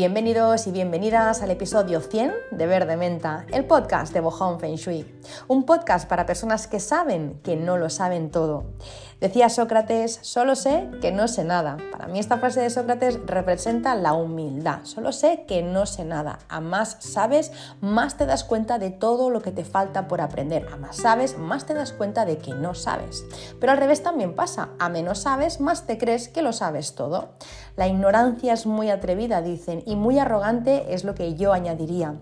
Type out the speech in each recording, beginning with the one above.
Bienvenidos y bienvenidas al episodio 100 de Verde Menta, el podcast de Bohong Feng Shui. Un podcast para personas que saben que no lo saben todo. Decía Sócrates, solo sé que no sé nada. Para mí esta frase de Sócrates representa la humildad. Solo sé que no sé nada. A más sabes, más te das cuenta de todo lo que te falta por aprender. A más sabes, más te das cuenta de que no sabes. Pero al revés también pasa. A menos sabes, más te crees que lo sabes todo. La ignorancia es muy atrevida, dicen, y muy arrogante es lo que yo añadiría.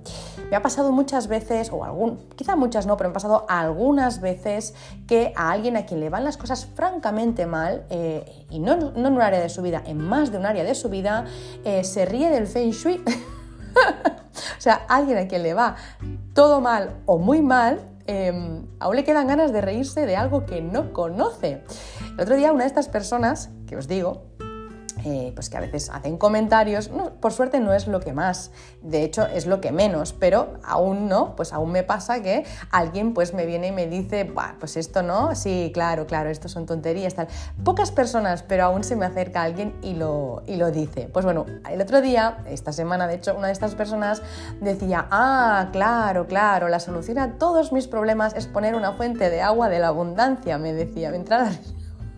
Me ha pasado muchas veces, o algún, quizá muchas no, pero me ha pasado algunas veces que a alguien a quien le van las cosas francamente mal, eh, y no, en un área de su vida, en más de un área de su vida, eh, se ríe del feng shui. o sea, alguien a quien le va todo mal o muy mal, em, aún le quedan ganas de reírse de algo que no conoce. El otro día una de estas personas, que os digo, eh, pues que a veces hacen comentarios, por suerte no es lo que más, de hecho es lo que menos, pero aún no, pues aún me pasa que alguien pues me viene y me dice, pues esto no, sí, claro, claro, esto son tonterías, tal. Pocas personas, pero aún se me acerca alguien y lo, y lo dice. Pues bueno, el otro día, esta semana de hecho, una de estas personas decía, ah, claro, claro, la solución a todos mis problemas es poner una fuente de agua de la abundancia, me decía, me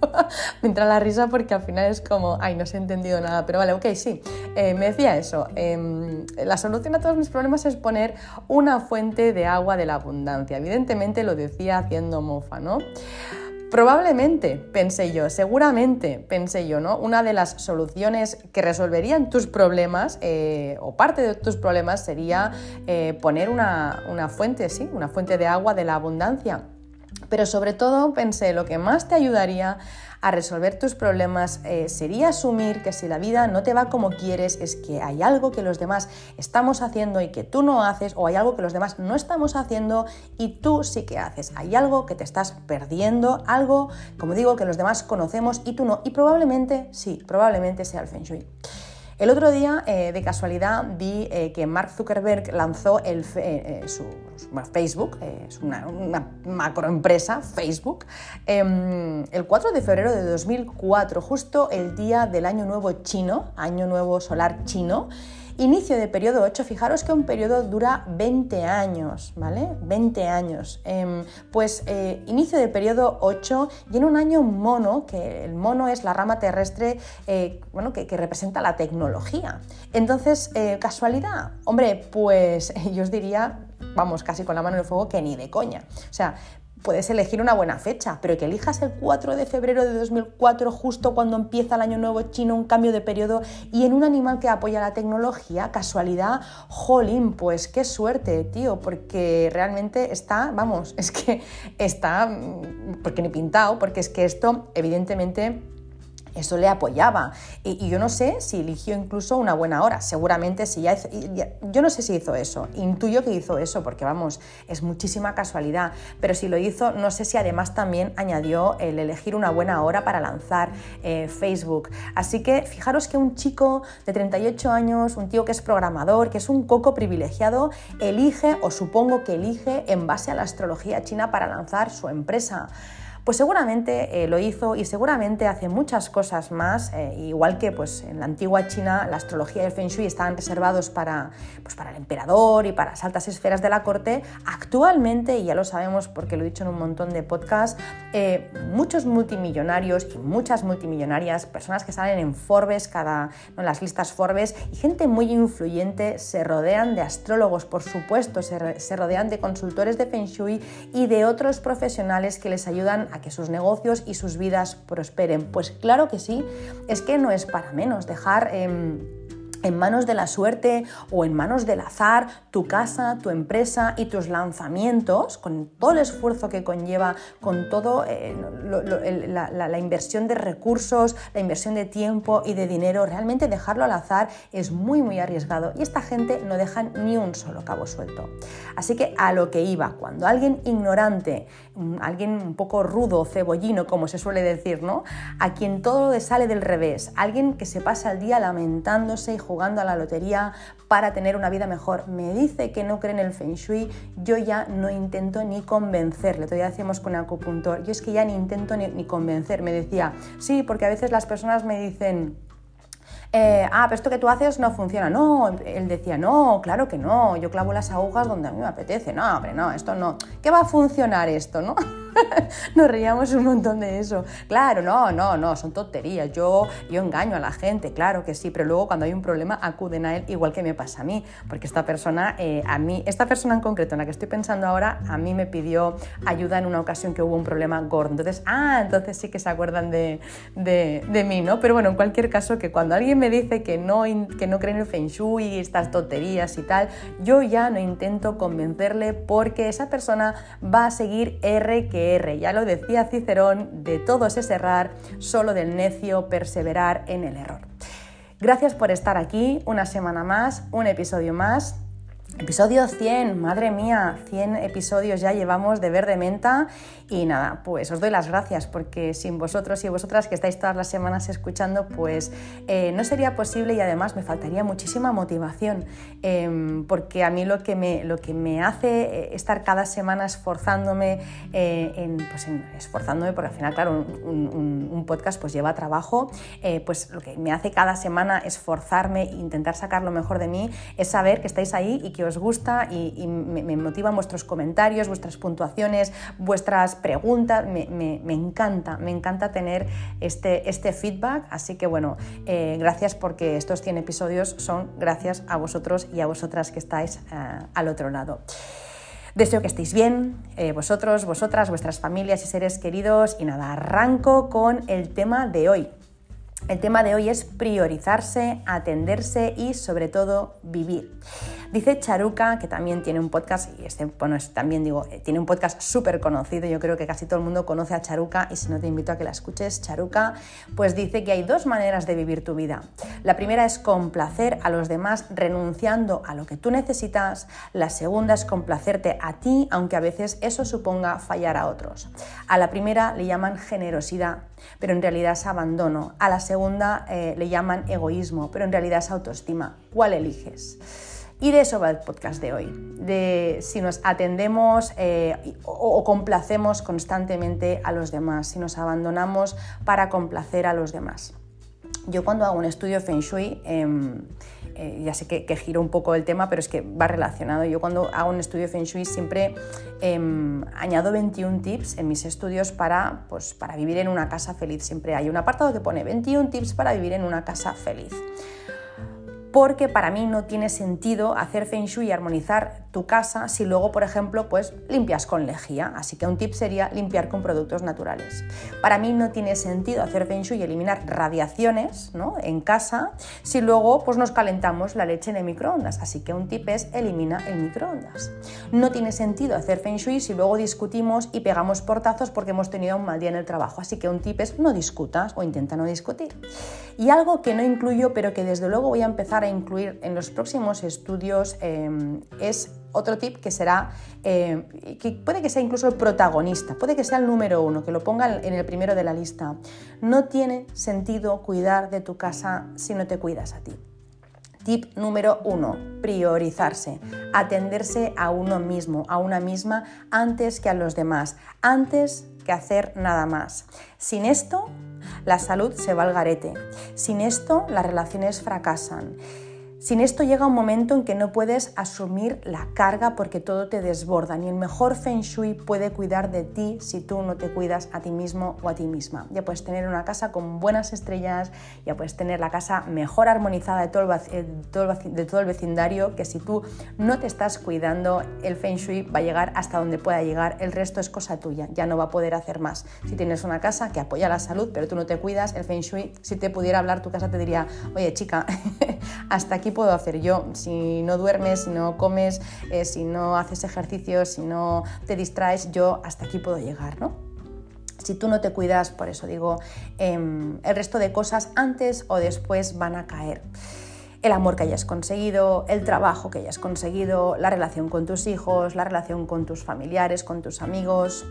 me entra la risa porque al final es como, ay, no se ha entendido nada, pero vale, ok, sí. Eh, me decía eso, em, la solución a todos mis problemas es poner una fuente de agua de la abundancia. Evidentemente lo decía haciendo mofa, ¿no? Probablemente, pensé yo, seguramente, pensé yo, ¿no? Una de las soluciones que resolverían tus problemas, eh, o parte de tus problemas, sería eh, poner una, una fuente, sí, una fuente de agua de la abundancia. Pero sobre todo pensé, lo que más te ayudaría a resolver tus problemas eh, sería asumir que si la vida no te va como quieres es que hay algo que los demás estamos haciendo y que tú no haces o hay algo que los demás no estamos haciendo y tú sí que haces. Hay algo que te estás perdiendo, algo, como digo, que los demás conocemos y tú no. Y probablemente, sí, probablemente sea el Feng Shui. El otro día, eh, de casualidad, vi eh, que Mark Zuckerberg lanzó eh, su, Facebook, es una, una, macroempresa, Facebook, em, el 4 de febrero de 2004, justo el día del Año Nuevo chino, Año Nuevo Solar chino. Inicio de periodo 8, fijaros que un periodo dura 20 años, ¿vale? 20 años. Em, pues eh, inicio de periodo 8 y en un año mono, que el mono es la rama terrestre eh, bueno, que, que, representa la tecnología. Entonces, eh, ¿casualidad? Hombre, pues yo os diría, vamos, casi con la mano en el fuego, que ni de coña. O sea, puedes elegir una buena fecha, pero que elijas el 4 de febrero de 2004, justo cuando empieza el año nuevo chino, un cambio de periodo, y en un animal que apoya la tecnología, casualidad, jolín, pues qué suerte, tío, porque realmente está, vamos, es que está, mm, porque ni pintado, porque es que esto, evidentemente, eso le apoyaba. Y, yo no sé si eligió incluso una buena hora. Seguramente si ya, Yo no sé si hizo eso. Intuyo que hizo eso porque, vamos, es muchísima casualidad. Pero si lo hizo, no sé si además también añadió el elegir una buena hora para lanzar eh, Facebook. Así que fijaros que un chico de 38 años, un tío que es programador, que es un coco privilegiado, elige o supongo que elige en base a la astrología china para lanzar su empresa. Pues seguramente eh, lo hizo y seguramente hace muchas cosas más, eh, igual que pues, en la antigua China la astrología y el Feng Shui estaban reservados para, pues, para el emperador y para las altas esferas de la corte, actualmente, y ya lo sabemos porque lo he dicho en un montón de podcasts, eh, muchos multimillonarios y muchas multimillonarias, personas que salen en Forbes, cada, en las listas Forbes, y gente muy influyente se rodean de astrólogos, por supuesto, se, se rodean de consultores de Feng Shui y de otros profesionales que les ayudan a que sus negocios y sus vidas prosperen. Pues claro que sí, es que no es para menos dejar... Em, en manos de la suerte o en manos del azar tu casa, tu empresa y tus lanzamientos, con todo el esfuerzo que conlleva, con todo eh, la, inversión de recursos, la inversión de tiempo y de dinero, realmente dejarlo al azar es muy muy arriesgado y esta gente no deja ni un solo cabo suelto. Así que a lo que iba, cuando alguien ignorante, alguien un poco rudo, cebollino, como se suele decir, ¿no? A quien todo le sale del revés, alguien que se pasa el día lamentándose y jugando a la lotería para tener una vida mejor, me dice que no cree en el feng shui, yo ya no intento ni convencerle. Todavía decíamos con acupuntor, yo es que ya ni intento ni, ni convencer. Me decía, sí, porque a veces las personas me dicen, eh, ah, pero esto que tú haces no funciona. No, él decía, no, claro que no, yo clavo las agujas donde a mí me apetece. No, hombre, no, esto no. ¿Qué va a funcionar esto, no? Nos reíamos un montón de eso. Claro, no, no, no, son tonterías. Yo, yo engaño a la gente, claro que sí, pero luego cuando hay un problema acuden a él igual que me pasa a mí, porque esta persona, eh, a mí, esta persona en concreto en la que estoy pensando ahora, a mí me pidió ayuda en una ocasión que hubo un problema gordo. Entonces, ah, entonces sí que se acuerdan de, de, mí, ¿no? Pero bueno, en cualquier caso, que cuando alguien me dice que no, que no cree en el Feng Shui estas tonterías y tal, yo ya no intento convencerle porque esa persona va a seguir R que ya lo decía Cicerón, de todos es errar, solo del necio perseverar en el error. Gracias por estar aquí, una semana más, un episodio más. Episodio 100, madre mía, 100 episodios ya llevamos de Verde Menta. Y nada, pues os doy las gracias porque sin vosotros y vosotras que estáis todas las semanas escuchando, pues eh, no sería posible y además me faltaría muchísima motivación em, porque a mí lo que me, lo que me hace eh, estar cada semana esforzándome, eh, en, pues esforzándome porque al final, claro, un, podcast pues lleva trabajo, pues lo que me hace cada semana esforzarme e intentar sacar lo mejor de mí es saber que estáis ahí y que os gusta y, me, motivan vuestros comentarios, vuestras puntuaciones, vuestras preguntas. Me, encanta, me encanta tener este, este feedback. Así que bueno, eh, gracias porque estos 100 episodios son gracias a vosotros y a vosotras que estáis eh, al otro lado. Deseo que estéis bien, eh, vosotros, vosotras, vuestras familias y seres queridos. Y nada, arranco con el tema de hoy. El tema de hoy es priorizarse, atenderse y sobre todo vivir. Dice Charuca, que también tiene un podcast, y este, bueno, también digo, eh, tiene un podcast súper conocido, yo creo que casi todo el mundo conoce a Charuca y si no te invito a que la escuches, Charuca, pues dice que hay dos maneras de vivir tu vida. La primera es complacer a los demás renunciando a lo que tú necesitas, la segunda es complacerte a ti, aunque a veces eso suponga fallar a otros. A la primera le llaman generosidad, pero en realidad es abandono. A la segunda eh, le llaman egoísmo, pero en realidad es autoestima. ¿Cuál eliges? Y de eso va el podcast de hoy, de si nos atendemos eh, o, complacemos constantemente a los demás, si nos abandonamos para complacer a los demás. Yo cuando hago un estudio Feng Shui, em, eh, ya sé que, giro un poco el tema, pero es que va relacionado. Yo cuando hago un estudio Feng Shui siempre em, añado 21 tips en mis estudios para, pues, para vivir en una casa feliz. Siempre hay un apartado que pone 21 tips para vivir en una casa feliz porque para mí no tiene sentido hacer feng shui y armonizar tu casa si luego, por ejemplo, pues limpias con lejía. Así que un tip sería limpiar con productos naturales. Para mí no tiene sentido hacer feng shui y eliminar radiaciones ¿no? en casa si luego pues nos calentamos la leche en el microondas. Así que un tip es elimina el microondas. No tiene sentido hacer feng shui si luego discutimos y pegamos portazos porque hemos tenido un mal día en el trabajo. Así que un tip es no discutas o intenta no discutir. Y algo que no incluyo pero que desde luego voy a empezar a incluir en los próximos estudios em, es otro tip que será, em, que puede que sea incluso el protagonista, puede que sea el número uno, que lo ponga en el primero de la lista. No tiene sentido cuidar de tu casa si no te cuidas a ti. Tip número uno, priorizarse, atenderse a uno mismo, a una misma, antes que a los demás, antes que hacer nada más. Sin esto, la salud se va al garete. Sin esto, las relaciones fracasan. Sin esto llega un momento en que no puedes asumir la carga porque todo te desborda. Ni el mejor feng shui puede cuidar de ti si tú no te cuidas a ti mismo o a ti misma. Ya puedes tener una casa con buenas estrellas, ya puedes tener la casa mejor armonizada de todo el, eh, de todo el vecindario, que si tú no te estás cuidando, el feng shui va a llegar hasta donde pueda llegar. El resto es cosa tuya, ya no va a poder hacer más. Si tienes una casa que apoya la salud, pero tú no te cuidas, el feng shui, si te pudiera hablar tu casa, te diría, oye chica, hasta aquí puedo hacer yo? Si no duermes, si no comes, eh, si no haces ejercicio, si no te distraes, yo hasta aquí puedo llegar, ¿no? Si tú no te cuidas, por eso digo, em, el resto de cosas antes o después van a caer el amor que hayas conseguido, el trabajo que hayas conseguido, la relación con tus hijos, la relación con tus familiares, con tus amigos,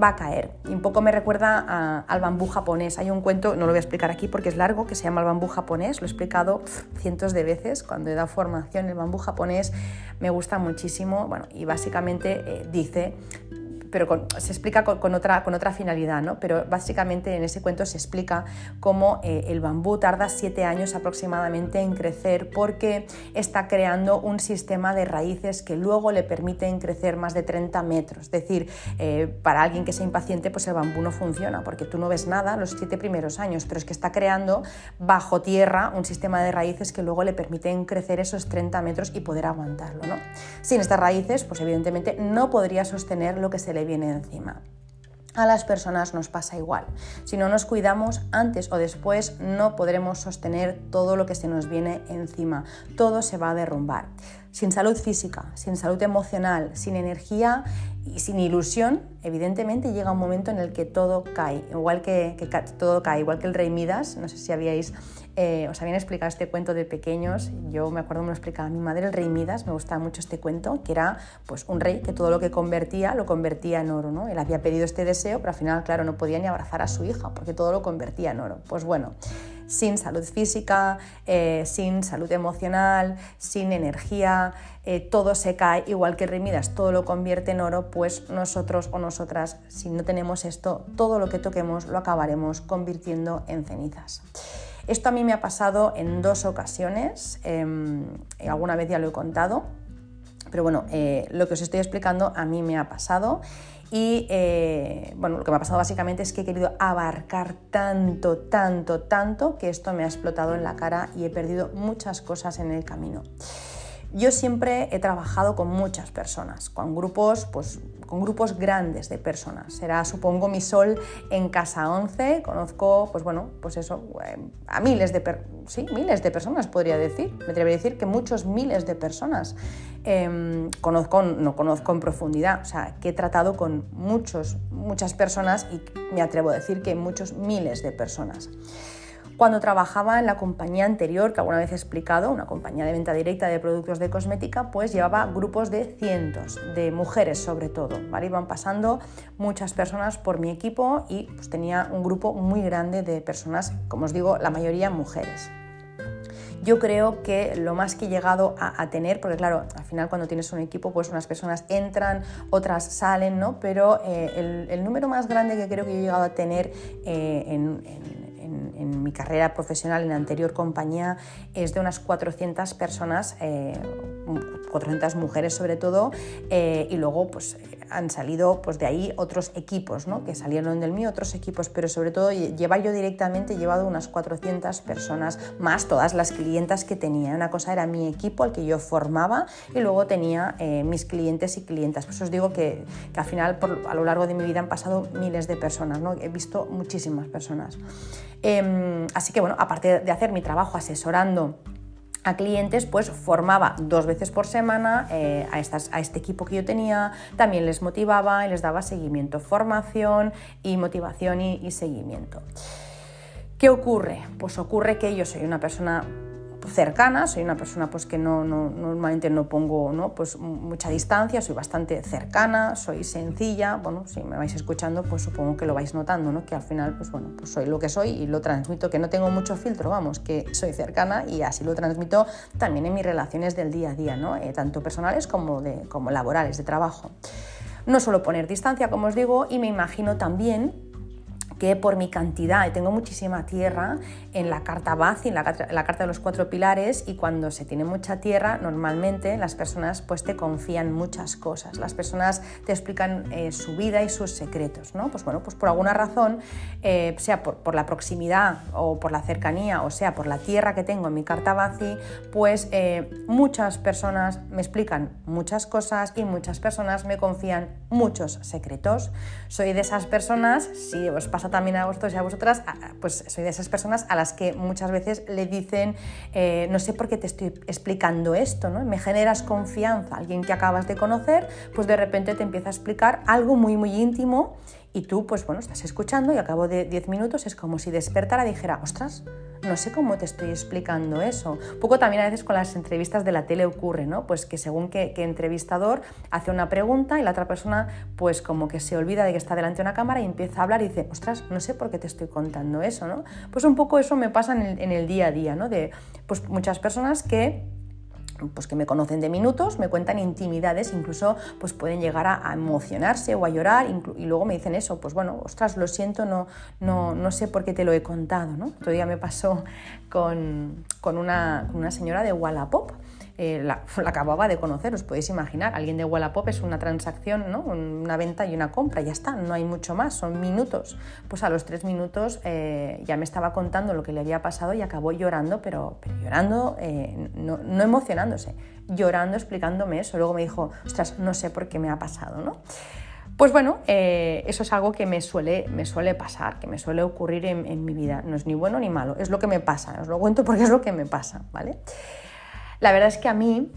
va a caer. Y un poco me recuerda al bambú japonés. Hay un cuento, no lo voy a explicar aquí porque es largo, que se llama el bambú japonés. Lo he explicado cientos de veces cuando he dado formación. El bambú japonés me gusta muchísimo. Bueno, y básicamente eh, dice pero se explica con, otra, finalidad, ¿no? Pero básicamente en ese cuento se explica cómo eh, el bambú tarda siete años aproximadamente en crecer porque está creando un sistema de raíces que luego le permiten crecer más de 30 metros. Es decir, eh, para alguien que sea impaciente, pues el bambú no funciona porque tú no ves nada los siete primeros años, pero es que está creando bajo tierra un sistema de raíces que luego le permiten crecer esos 30 metros y poder aguantarlo. ¿no? Sin estas raíces, pues evidentemente no podría sostener lo que se le viene encima. A las personas nos pasa igual. Si no nos cuidamos, antes o después no podremos sostener todo lo que se nos viene encima. Todo se va a derrumbar. Sin salud física, sin salud emocional, sin energía y sin ilusión, evidentemente llega un momento en el que todo cae, igual que, todo cae, igual que el rey Midas, no sé si habíais, eh, os habían explicado este cuento de pequeños, yo me acuerdo me lo explicaba mi madre, el rey Midas, me gustaba mucho este cuento, que era pues un rey que todo lo que convertía lo convertía en oro, ¿no? Él había pedido este deseo, pero al final, claro, no podía ni abrazar a su hija, porque todo lo convertía en oro. Pues bueno, sin salud física, eh, sin salud emocional, sin energía, eh, todo se cae, igual que Remidas todo lo convierte en oro, pues nosotros o nosotras, si no tenemos esto, todo lo que toquemos lo acabaremos convirtiendo en cenizas. Esto a mí me ha pasado en dos ocasiones, em, alguna vez ya lo he contado, pero bueno, eh, lo que os estoy explicando a mí me ha pasado y eh, bueno, lo que me ha pasado básicamente es que he querido abarcar tanto, tanto, tanto que esto me ha explotado en la cara y he perdido muchas cosas en el camino. Yo siempre he trabajado con muchas personas, con grupos, pues, con grupos grandes de personas. Será, supongo, mi sol en Casa 11. Conozco, pues bueno, pues eso, eh, a miles de, sí, miles de personas, podría decir. Me atrevería a decir que muchos miles de personas. Em, conozco, no conozco en profundidad, o sea, que he tratado con muchos, muchas personas y me atrevo a decir que muchos miles de personas. Cuando trabajaba en la compañía anterior, que alguna vez he explicado, una compañía de venta directa de productos de cosmética, pues llevaba grupos de cientos, de mujeres sobre todo, ¿vale? Iban pasando muchas personas por mi equipo y pues, tenía un grupo muy grande de personas, como os digo, la mayoría mujeres yo creo que lo más que he llegado a, tener, porque claro, al final cuando tienes un equipo, pues unas personas entran, otras salen, ¿no? Pero eh, el, número más grande que creo que he llegado a tener eh, en en, mi carrera profesional en anterior compañía es de unas 400 personas, 400 eh, mujeres sobre todo, eh, y luego pues han salido pues de ahí otros equipos, ¿no? que salieron del mío, otros equipos, pero sobre todo llevar yo directamente he llevado unas 400 personas más todas las clientas que tenía. Una cosa era mi equipo al que yo formaba y luego tenía eh, mis clientes y clientas. Por eso os digo que, al final a lo largo de mi vida han pasado miles de personas, ¿no? he visto muchísimas personas. Em, así que bueno, aparte de hacer mi trabajo asesorando a clientes, pues formaba dos veces por semana eh, a, estas, a, este equipo que yo tenía, también les motivaba y les daba seguimiento, formación y motivación y seguimiento. ¿Qué ocurre? Pues ocurre que yo soy una persona cercana, soy una persona pues, que no, normalmente no pongo ¿no? Pues, mucha distancia, soy bastante cercana, soy sencilla, bueno, si me vais escuchando pues supongo que lo vais notando, ¿no? que al final pues, bueno, pues soy lo que soy y lo transmito, que no tengo mucho filtro, vamos, que soy cercana y así lo transmito también en mis relaciones del día a día, ¿no? Eh, tanto personales como, de, como laborales, de trabajo. No suelo poner distancia, como os digo, y me imagino también que por mi cantidad, tengo muchísima tierra en la carta Bazi, en la, carta de los cuatro pilares, y cuando se tiene mucha tierra, normalmente las personas pues te confían muchas cosas, las personas te explican eh, su vida y sus secretos, ¿no? Pues bueno, pues por alguna razón, eh, sea por, la proximidad o por la cercanía, o sea por la tierra que tengo en mi carta Bazi, pues eh, muchas personas me explican muchas cosas y muchas personas me confían muchos secretos. Soy de esas personas, si os pasa también a vosotros y a vosotras, pues soy de esas personas a las que muchas veces le dicen, eh, no sé por qué te estoy explicando esto, ¿no? Me generas confianza, alguien que acabas de conocer, pues de repente te empieza a explicar algo muy, muy íntimo y tú, pues bueno, estás escuchando y a cabo de 10 minutos es como si despertara y dijera, ostras, no sé cómo te estoy explicando eso. Un poco también a veces con las entrevistas de la tele ocurre, ¿no? Pues que según qué, entrevistador hace una pregunta y la otra persona pues como que se olvida de que está delante de una cámara y empieza a hablar y dice, ostras, no sé por qué te estoy contando eso, ¿no? Pues un poco eso me pasa en el, en el día a día, ¿no? De pues muchas personas que pues que me conocen de minutos, me cuentan intimidades, incluso pues pueden llegar a, emocionarse o a llorar y luego me dicen eso, pues bueno, ostras, lo siento, no, no, no sé por qué te lo he contado, ¿no? Todavía me pasó con, con, una, con una señora de Wallapop eh, la, acababa de conocer, os podéis imaginar. Alguien de Wallapop es una transacción, ¿no? una venta y una compra, ya está, no hay mucho más, son minutos. Pues a los tres minutos eh, ya me estaba contando lo que le había pasado y acabó llorando, pero, llorando, eh, no, emocionándose, llorando, explicándome eso. Luego me dijo, ostras, no sé por qué me ha pasado, ¿no? Pues bueno, eso es algo que me suele, me suele pasar, que me suele ocurrir en, en, mi vida. No es ni bueno ni malo, es lo que me pasa, os lo cuento porque es lo que me pasa, ¿vale? La verdad es que a mí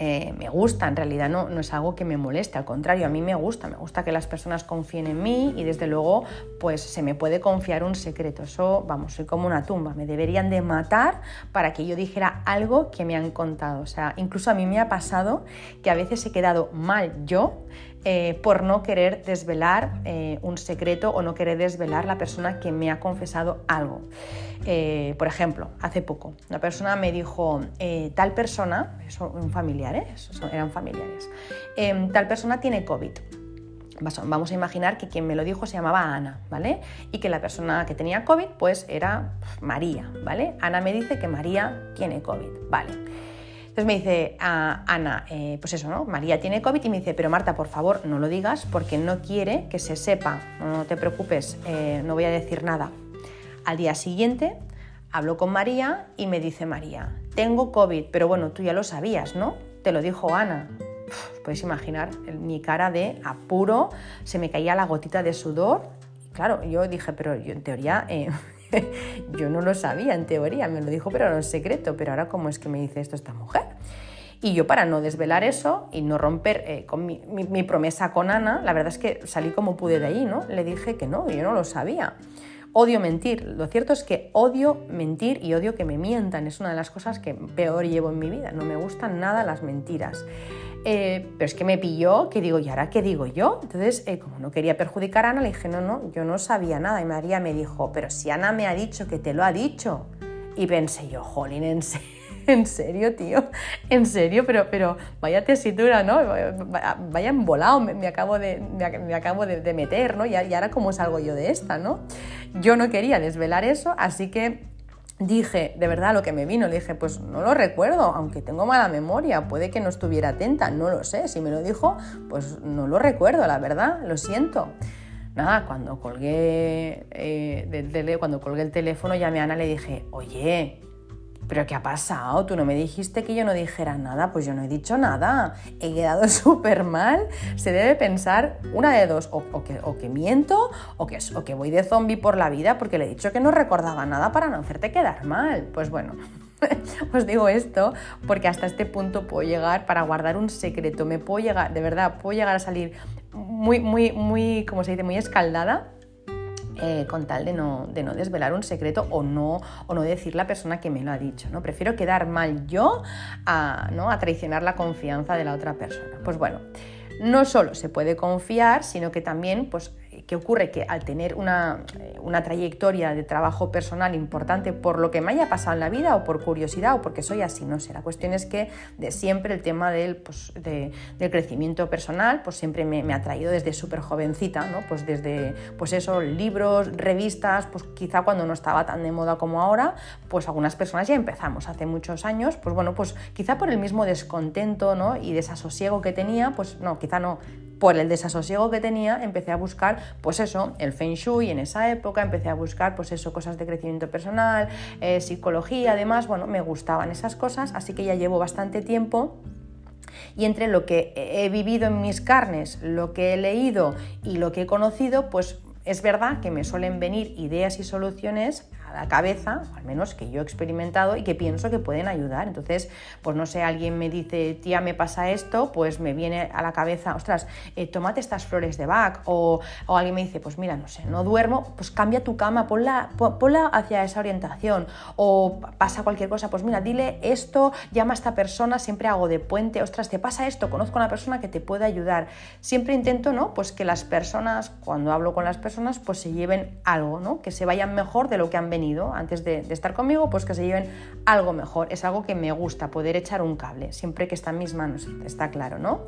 eh, me gusta, en realidad no, no es algo que me moleste, al contrario, a mí me gusta, me gusta que las personas confíen en mí y desde luego pues se me puede confiar un secreto, eso vamos, soy como una tumba, me deberían de matar para que yo dijera algo que me han contado, o sea, incluso a mí me ha pasado que a veces he quedado mal yo eh, por no querer desvelar eh, un secreto o no querer desvelar la persona que me ha confesado algo. Eh, por ejemplo, hace poco, una persona me dijo, tal persona, son familiares, eran familiares, tal persona tiene COVID. Vamos a imaginar que quien me lo dijo se llamaba Ana, ¿vale? Y que la persona que tenía COVID, pues era María, ¿vale? Ana me dice que María tiene COVID, ¿vale? Entonces me dice Ana, eh, pues eso, ¿no? María tiene COVID y me dice, pero Marta, por favor, no lo digas porque no quiere que se sepa, no te preocupes, eh, no voy a decir nada. Al día siguiente hablo con María y me dice María, tengo COVID, pero bueno, tú ya lo sabías, ¿no? Te lo dijo Ana. Os podéis imaginar mi cara de apuro, se me caía la gotita de sudor. Claro, yo dije, pero yo en teoría eh, yo no lo sabía en teoría, me lo dijo, pero era un secreto, pero ahora cómo es que me dice esto esta mujer. Y yo para no desvelar eso y no romper eh, con mi, promesa con Ana, la verdad es que salí como pude de ahí, ¿no? Le dije que no, yo no lo sabía. Odio mentir. Lo cierto es que odio mentir y odio que me mientan. Es una de las cosas que peor llevo en mi vida. No me gustan nada las mentiras. Eh, pero es que me pilló, que digo, ¿y ahora qué digo yo? Entonces, eh, como no quería perjudicar a Ana, le dije, no, no, yo no sabía nada. Y María me dijo, pero si Ana me ha dicho que te lo ha dicho. Y pensé yo, jolín, en serio. ¿En serio, tío? ¿En serio? Pero, pero vaya tesitura, ¿no? Vaya embolado me, acabo, de, me, acabo de, meter, ¿no? Y, y ahora cómo salgo yo de esta, ¿no? Yo no quería desvelar eso, así que dije, de verdad, lo que me vino, le dije, pues no lo recuerdo, aunque tengo mala memoria, puede que no estuviera atenta, no lo sé, si me lo dijo, pues no lo recuerdo, la verdad, lo siento. Nada, cuando colgué, eh, cuando colgué el teléfono llamé a Ana le dije, oye, ¿pero qué ha pasado? Tú no me dijiste que yo no dijera nada, pues yo no he dicho nada, he quedado súper mal, se debe pensar una de dos, o, que, miento o que, o que voy de zombie por la vida porque le he dicho que no recordaba nada para no hacerte quedar mal. Pues bueno, os digo esto porque hasta este punto puedo llegar para guardar un secreto, me puedo llegar, de verdad, puedo llegar a salir muy, muy, muy, como se dice, muy escaldada eh, con tal de no, de no, desvelar un secreto o no, o no decir la persona que me lo ha dicho. ¿no? Prefiero quedar mal yo a, ¿no? a traicionar la confianza de la otra persona. Pues bueno, no solo se puede confiar, sino que también pues, ¿Qué ocurre? Que al tener una, una, trayectoria de trabajo personal importante por lo que me haya pasado en la vida o por curiosidad o porque soy así, no sé. La cuestión es que de siempre el tema del, pues, del crecimiento personal pues siempre me, me ha traído desde súper jovencita, ¿no? Pues desde, pues eso, libros, revistas, pues quizá cuando no estaba tan de moda como ahora, pues algunas personas ya empezamos hace muchos años, pues bueno, pues quizá por el mismo descontento, ¿no? Y desasosiego que tenía, pues no, quizá no, por el desasosiego que tenía, empecé a buscar, pues eso, el Feng Shui en esa época, empecé a buscar, pues eso, cosas de crecimiento personal, eh, psicología, además, bueno, me gustaban esas cosas, así que ya llevo bastante tiempo. Y entre lo que he vivido en mis carnes, lo que he leído y lo que he conocido, pues es verdad que me suelen venir ideas y soluciones la cabeza, al menos que yo he experimentado y que pienso que pueden ayudar. Entonces, pues no sé, alguien me dice, tía, me pasa esto, pues me viene a la cabeza, ostras, eh, tómate estas flores de Bach. O, o, alguien me dice, pues mira, no sé, no duermo, pues cambia tu cama, ponla, ponla hacia esa orientación. O pasa cualquier cosa, pues mira, dile esto, llama a esta persona, siempre hago de puente, ostras, te pasa esto, conozco a una persona que te puede ayudar. Siempre intento, ¿no? Pues que las personas, cuando hablo con las personas, pues se lleven algo, ¿no? Que se vayan mejor de lo que han venido antes de, estar conmigo, pues que se lleven algo mejor. Es algo que me gusta, poder echar un cable, siempre que está en mis manos, está claro, ¿no?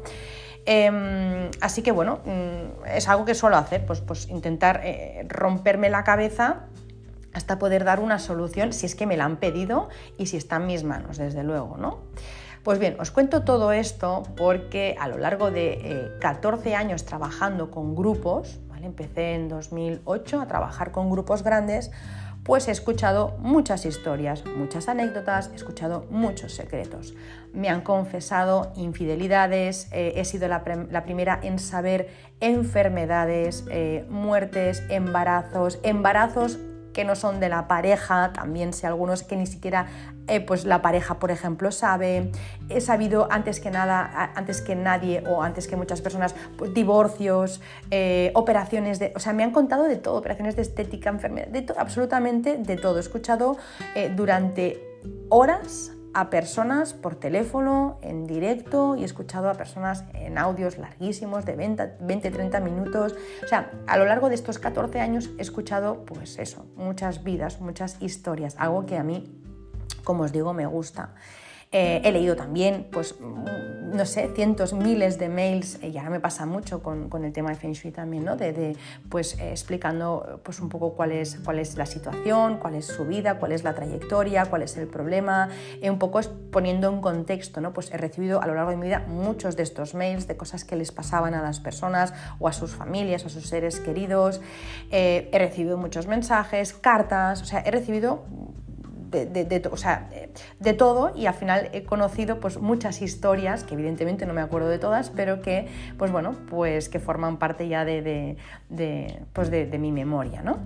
Em, así que bueno, mm, es algo que suelo hacer, pues, pues intentar eh, romperme la cabeza hasta poder dar una solución si es que me la han pedido y si está en mis manos, desde luego, ¿no? Pues bien, os cuento todo esto porque a lo largo de 14 eh, años trabajando con grupos, empecé en 2008 a trabajar con grupos grandes, pues he escuchado muchas historias, muchas anécdotas, he escuchado muchos secretos. Me han confesado infidelidades, eh, he sido la, primera en saber enfermedades, eh, muertes, embarazos, embarazos que no son de la pareja, también sé algunos que ni siquiera eh, pues la pareja, por ejemplo, sabe. He sabido antes que nada, antes que nadie o antes que muchas personas, pues, divorcios, eh, operaciones de. O sea, me han contado de todo, operaciones de estética, enfermedad, de todo, absolutamente de todo. He escuchado eh, durante horas a personas por teléfono, en directo y he escuchado a personas en audios larguísimos de 20, 30 minutos. O sea, a lo largo de estos 14 años he escuchado, pues eso, muchas vidas, muchas historias, algo que a mí, como os digo, me gusta. Eh, he leído también, pues, mm, no sé, cientos, miles de mails, y ahora me pasa mucho con, el tema de Feng Shui también, ¿no? De, pues, eh, explicando pues, un poco cuál es, cuál es la situación, cuál es su vida, cuál es la trayectoria, cuál es el problema, eh, un poco poniendo en contexto, ¿no? Pues he recibido a lo largo de mi vida muchos de estos mails de cosas que les pasaban a las personas o a sus familias, a sus seres queridos, he recibido muchos mensajes, cartas, o sea, he recibido de, o sea, de todo y al final he conocido pues, muchas historias, que evidentemente no me acuerdo de todas, pero que, pues, bueno, pues, que forman parte ya de, pues, de mi memoria. ¿no?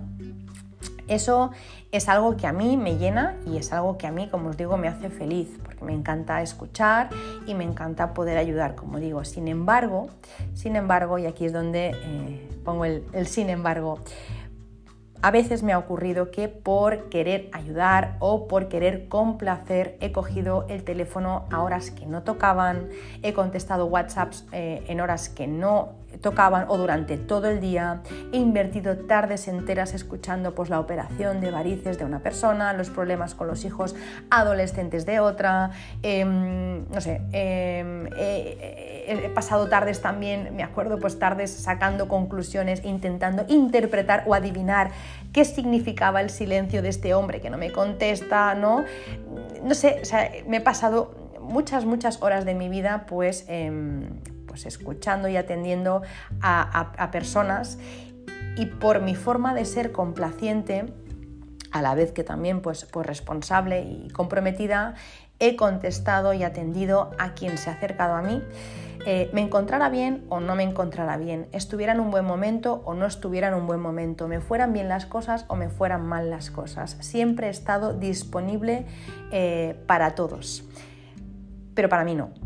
Eso es algo que a mí me llena y es algo que a mí, como os digo, me hace feliz, porque me encanta escuchar y me encanta poder ayudar, como digo. Sin embargo, sin embargo, y aquí es donde eh, pongo el, el sin embargo, a veces me ha ocurrido que por querer ayudar o por querer complacer he cogido el teléfono a horas que no tocaban, he contestado WhatsApps eh, en horas que no tocaban o durante todo el día. He invertido tardes enteras escuchando pues, la operación de varices de una persona, los problemas con los hijos adolescentes de otra. Em, no sé, em, he pasado tardes también, me acuerdo, pues tardes sacando conclusiones, intentando interpretar o adivinar qué significaba el silencio de este hombre que no me contesta, ¿no? No sé, o sea, me he pasado muchas, muchas horas de mi vida pues em, pues escuchando y atendiendo a, personas. Y por mi forma de ser complaciente, a la vez que también pues, pues responsable y comprometida, he contestado y atendido a quien se ha acercado a mí, eh, me encontrara bien o no me encontrara bien, estuviera en un buen momento o no estuviera en un buen momento, me fueran bien las cosas o me fueran mal las cosas. Siempre he estado disponible eh, para todos, pero para mí no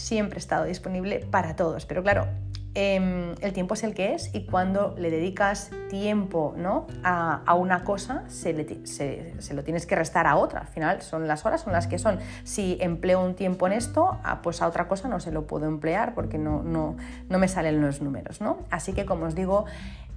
siempre he estado disponible para todos. Pero claro, em, el tiempo es el que es y cuando le dedicas tiempo ¿no? a, una cosa, se, lo tienes que restar a otra. Al final son las horas, son las que son. Si empleo un tiempo en esto, ah, pues a otra cosa no se lo puedo emplear porque no, no, no me salen los números. ¿no? Así que como os digo,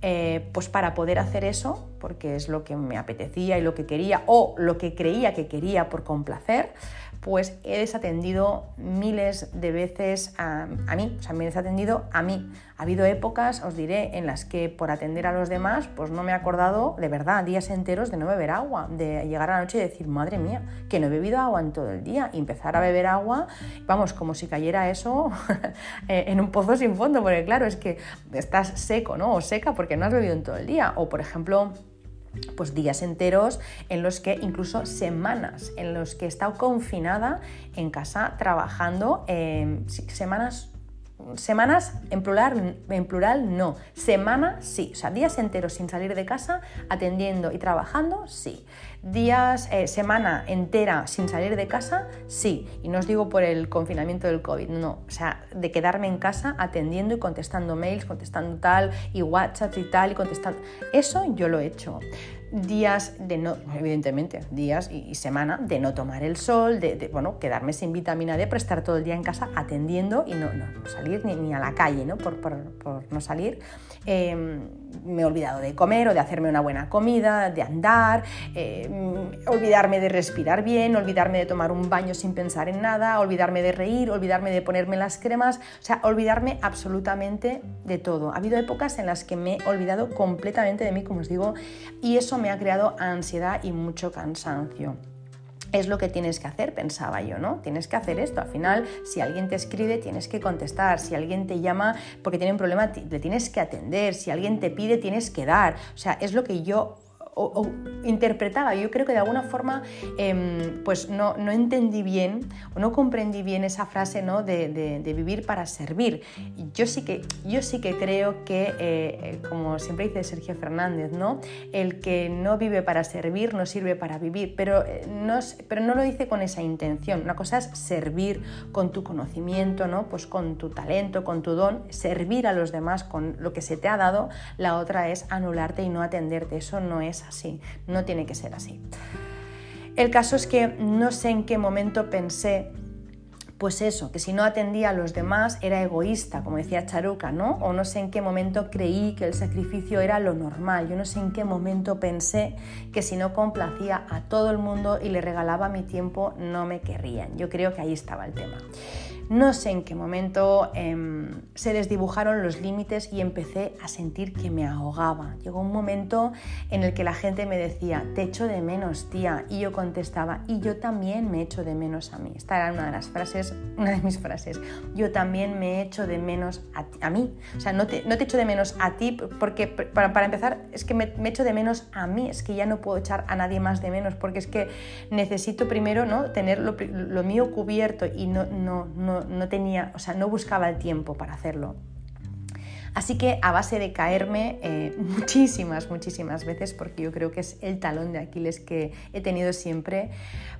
eh, pues para poder hacer eso, porque es lo que me apetecía y lo que quería o lo que creía que quería por complacer, pues he desatendido miles de veces a, mí, o sea, me he desatendido a mí. Ha habido épocas, os diré, en las que por atender a los demás, pues no me he acordado de verdad, días enteros de no beber agua, de llegar a la noche y decir, madre mía, que no he bebido agua en todo el día, y empezar a beber agua, vamos, como si cayera eso eh, en un pozo sin fondo, porque claro, es que estás seco, ¿no? O seca porque no has bebido en todo el día. O por ejemplo, pues días enteros en los que incluso semanas en los que he estado confinada en casa trabajando eh, semanas Semanas en plural, en plural no. Semana sí. O sea, días enteros sin salir de casa, atendiendo y trabajando, sí. Días, eh, semana entera sin salir de casa, sí. Y no os digo por el confinamiento del COVID, no. O sea, de quedarme en casa atendiendo y contestando mails, contestando tal, y WhatsApp y tal, y contestando. Eso yo lo he hecho días de no, evidentemente, días y, semana de no tomar el sol, de, bueno, quedarme sin vitamina D, pero estar todo el día en casa atendiendo y no, no, salir ni, a la calle, ¿no? Por, por, por no salir. Em, me he olvidado de comer o de hacerme una buena comida, de andar, eh, olvidarme de respirar bien, olvidarme de tomar un baño sin pensar en nada, olvidarme de reír, olvidarme de ponerme las cremas, o sea, olvidarme absolutamente de todo. Ha habido épocas en las que me he olvidado completamente de mí, como os digo, y eso me ha creado ansiedad y mucho cansancio es lo que tienes que hacer, pensaba yo, ¿no? Tienes que hacer esto. Al final, si alguien te escribe, tienes que contestar. Si alguien te llama porque tiene un problema, le tienes que atender. Si alguien te pide, tienes que dar. O sea, es lo que yo interpretaba. Yo creo que de alguna forma em, pues no, no, entendí bien o no comprendí bien esa frase ¿no? de, vivir para servir. Yo sí que, yo sí que creo que, eh, eh, como siempre dice Sergio Fernández, ¿no? el que no vive para servir no sirve para vivir, pero eh, no, pero no lo dice con esa intención. Una cosa es servir con tu conocimiento, ¿no? pues con tu talento, con tu don, servir a los demás con lo que se te ha dado. La otra es anularte y no atenderte. Eso no es así, no tiene que ser así. El caso es que no sé en qué momento pensé pues eso, que si no atendía a los demás era egoísta, como decía Charuca, ¿no? O no sé en qué momento creí que el sacrificio era lo normal, yo no sé en qué momento pensé que si no complacía a todo el mundo y le regalaba mi tiempo no me querrían. Yo creo que ahí estaba el tema. No sé en qué momento em, se desdibujaron los límites y empecé a sentir que me ahogaba. Llegó un momento en el que la gente me decía, te echo de menos, tía. Y yo contestaba, y yo también me echo de menos a mí. Esta era una de las frases, una de mis frases. Yo también me echo de menos a, mí. O sea, no te, no te, echo de menos a ti, porque para, empezar, es que me, echo de menos a mí. Es que ya no puedo echar a nadie más de menos, porque es que necesito primero ¿no? tener lo, lo mío cubierto y no, no, no no, tenía, o sea, no buscaba el tiempo para hacerlo. Así que a base de caerme eh, muchísimas, muchísimas veces, porque yo creo que es el talón de Aquiles que he tenido siempre,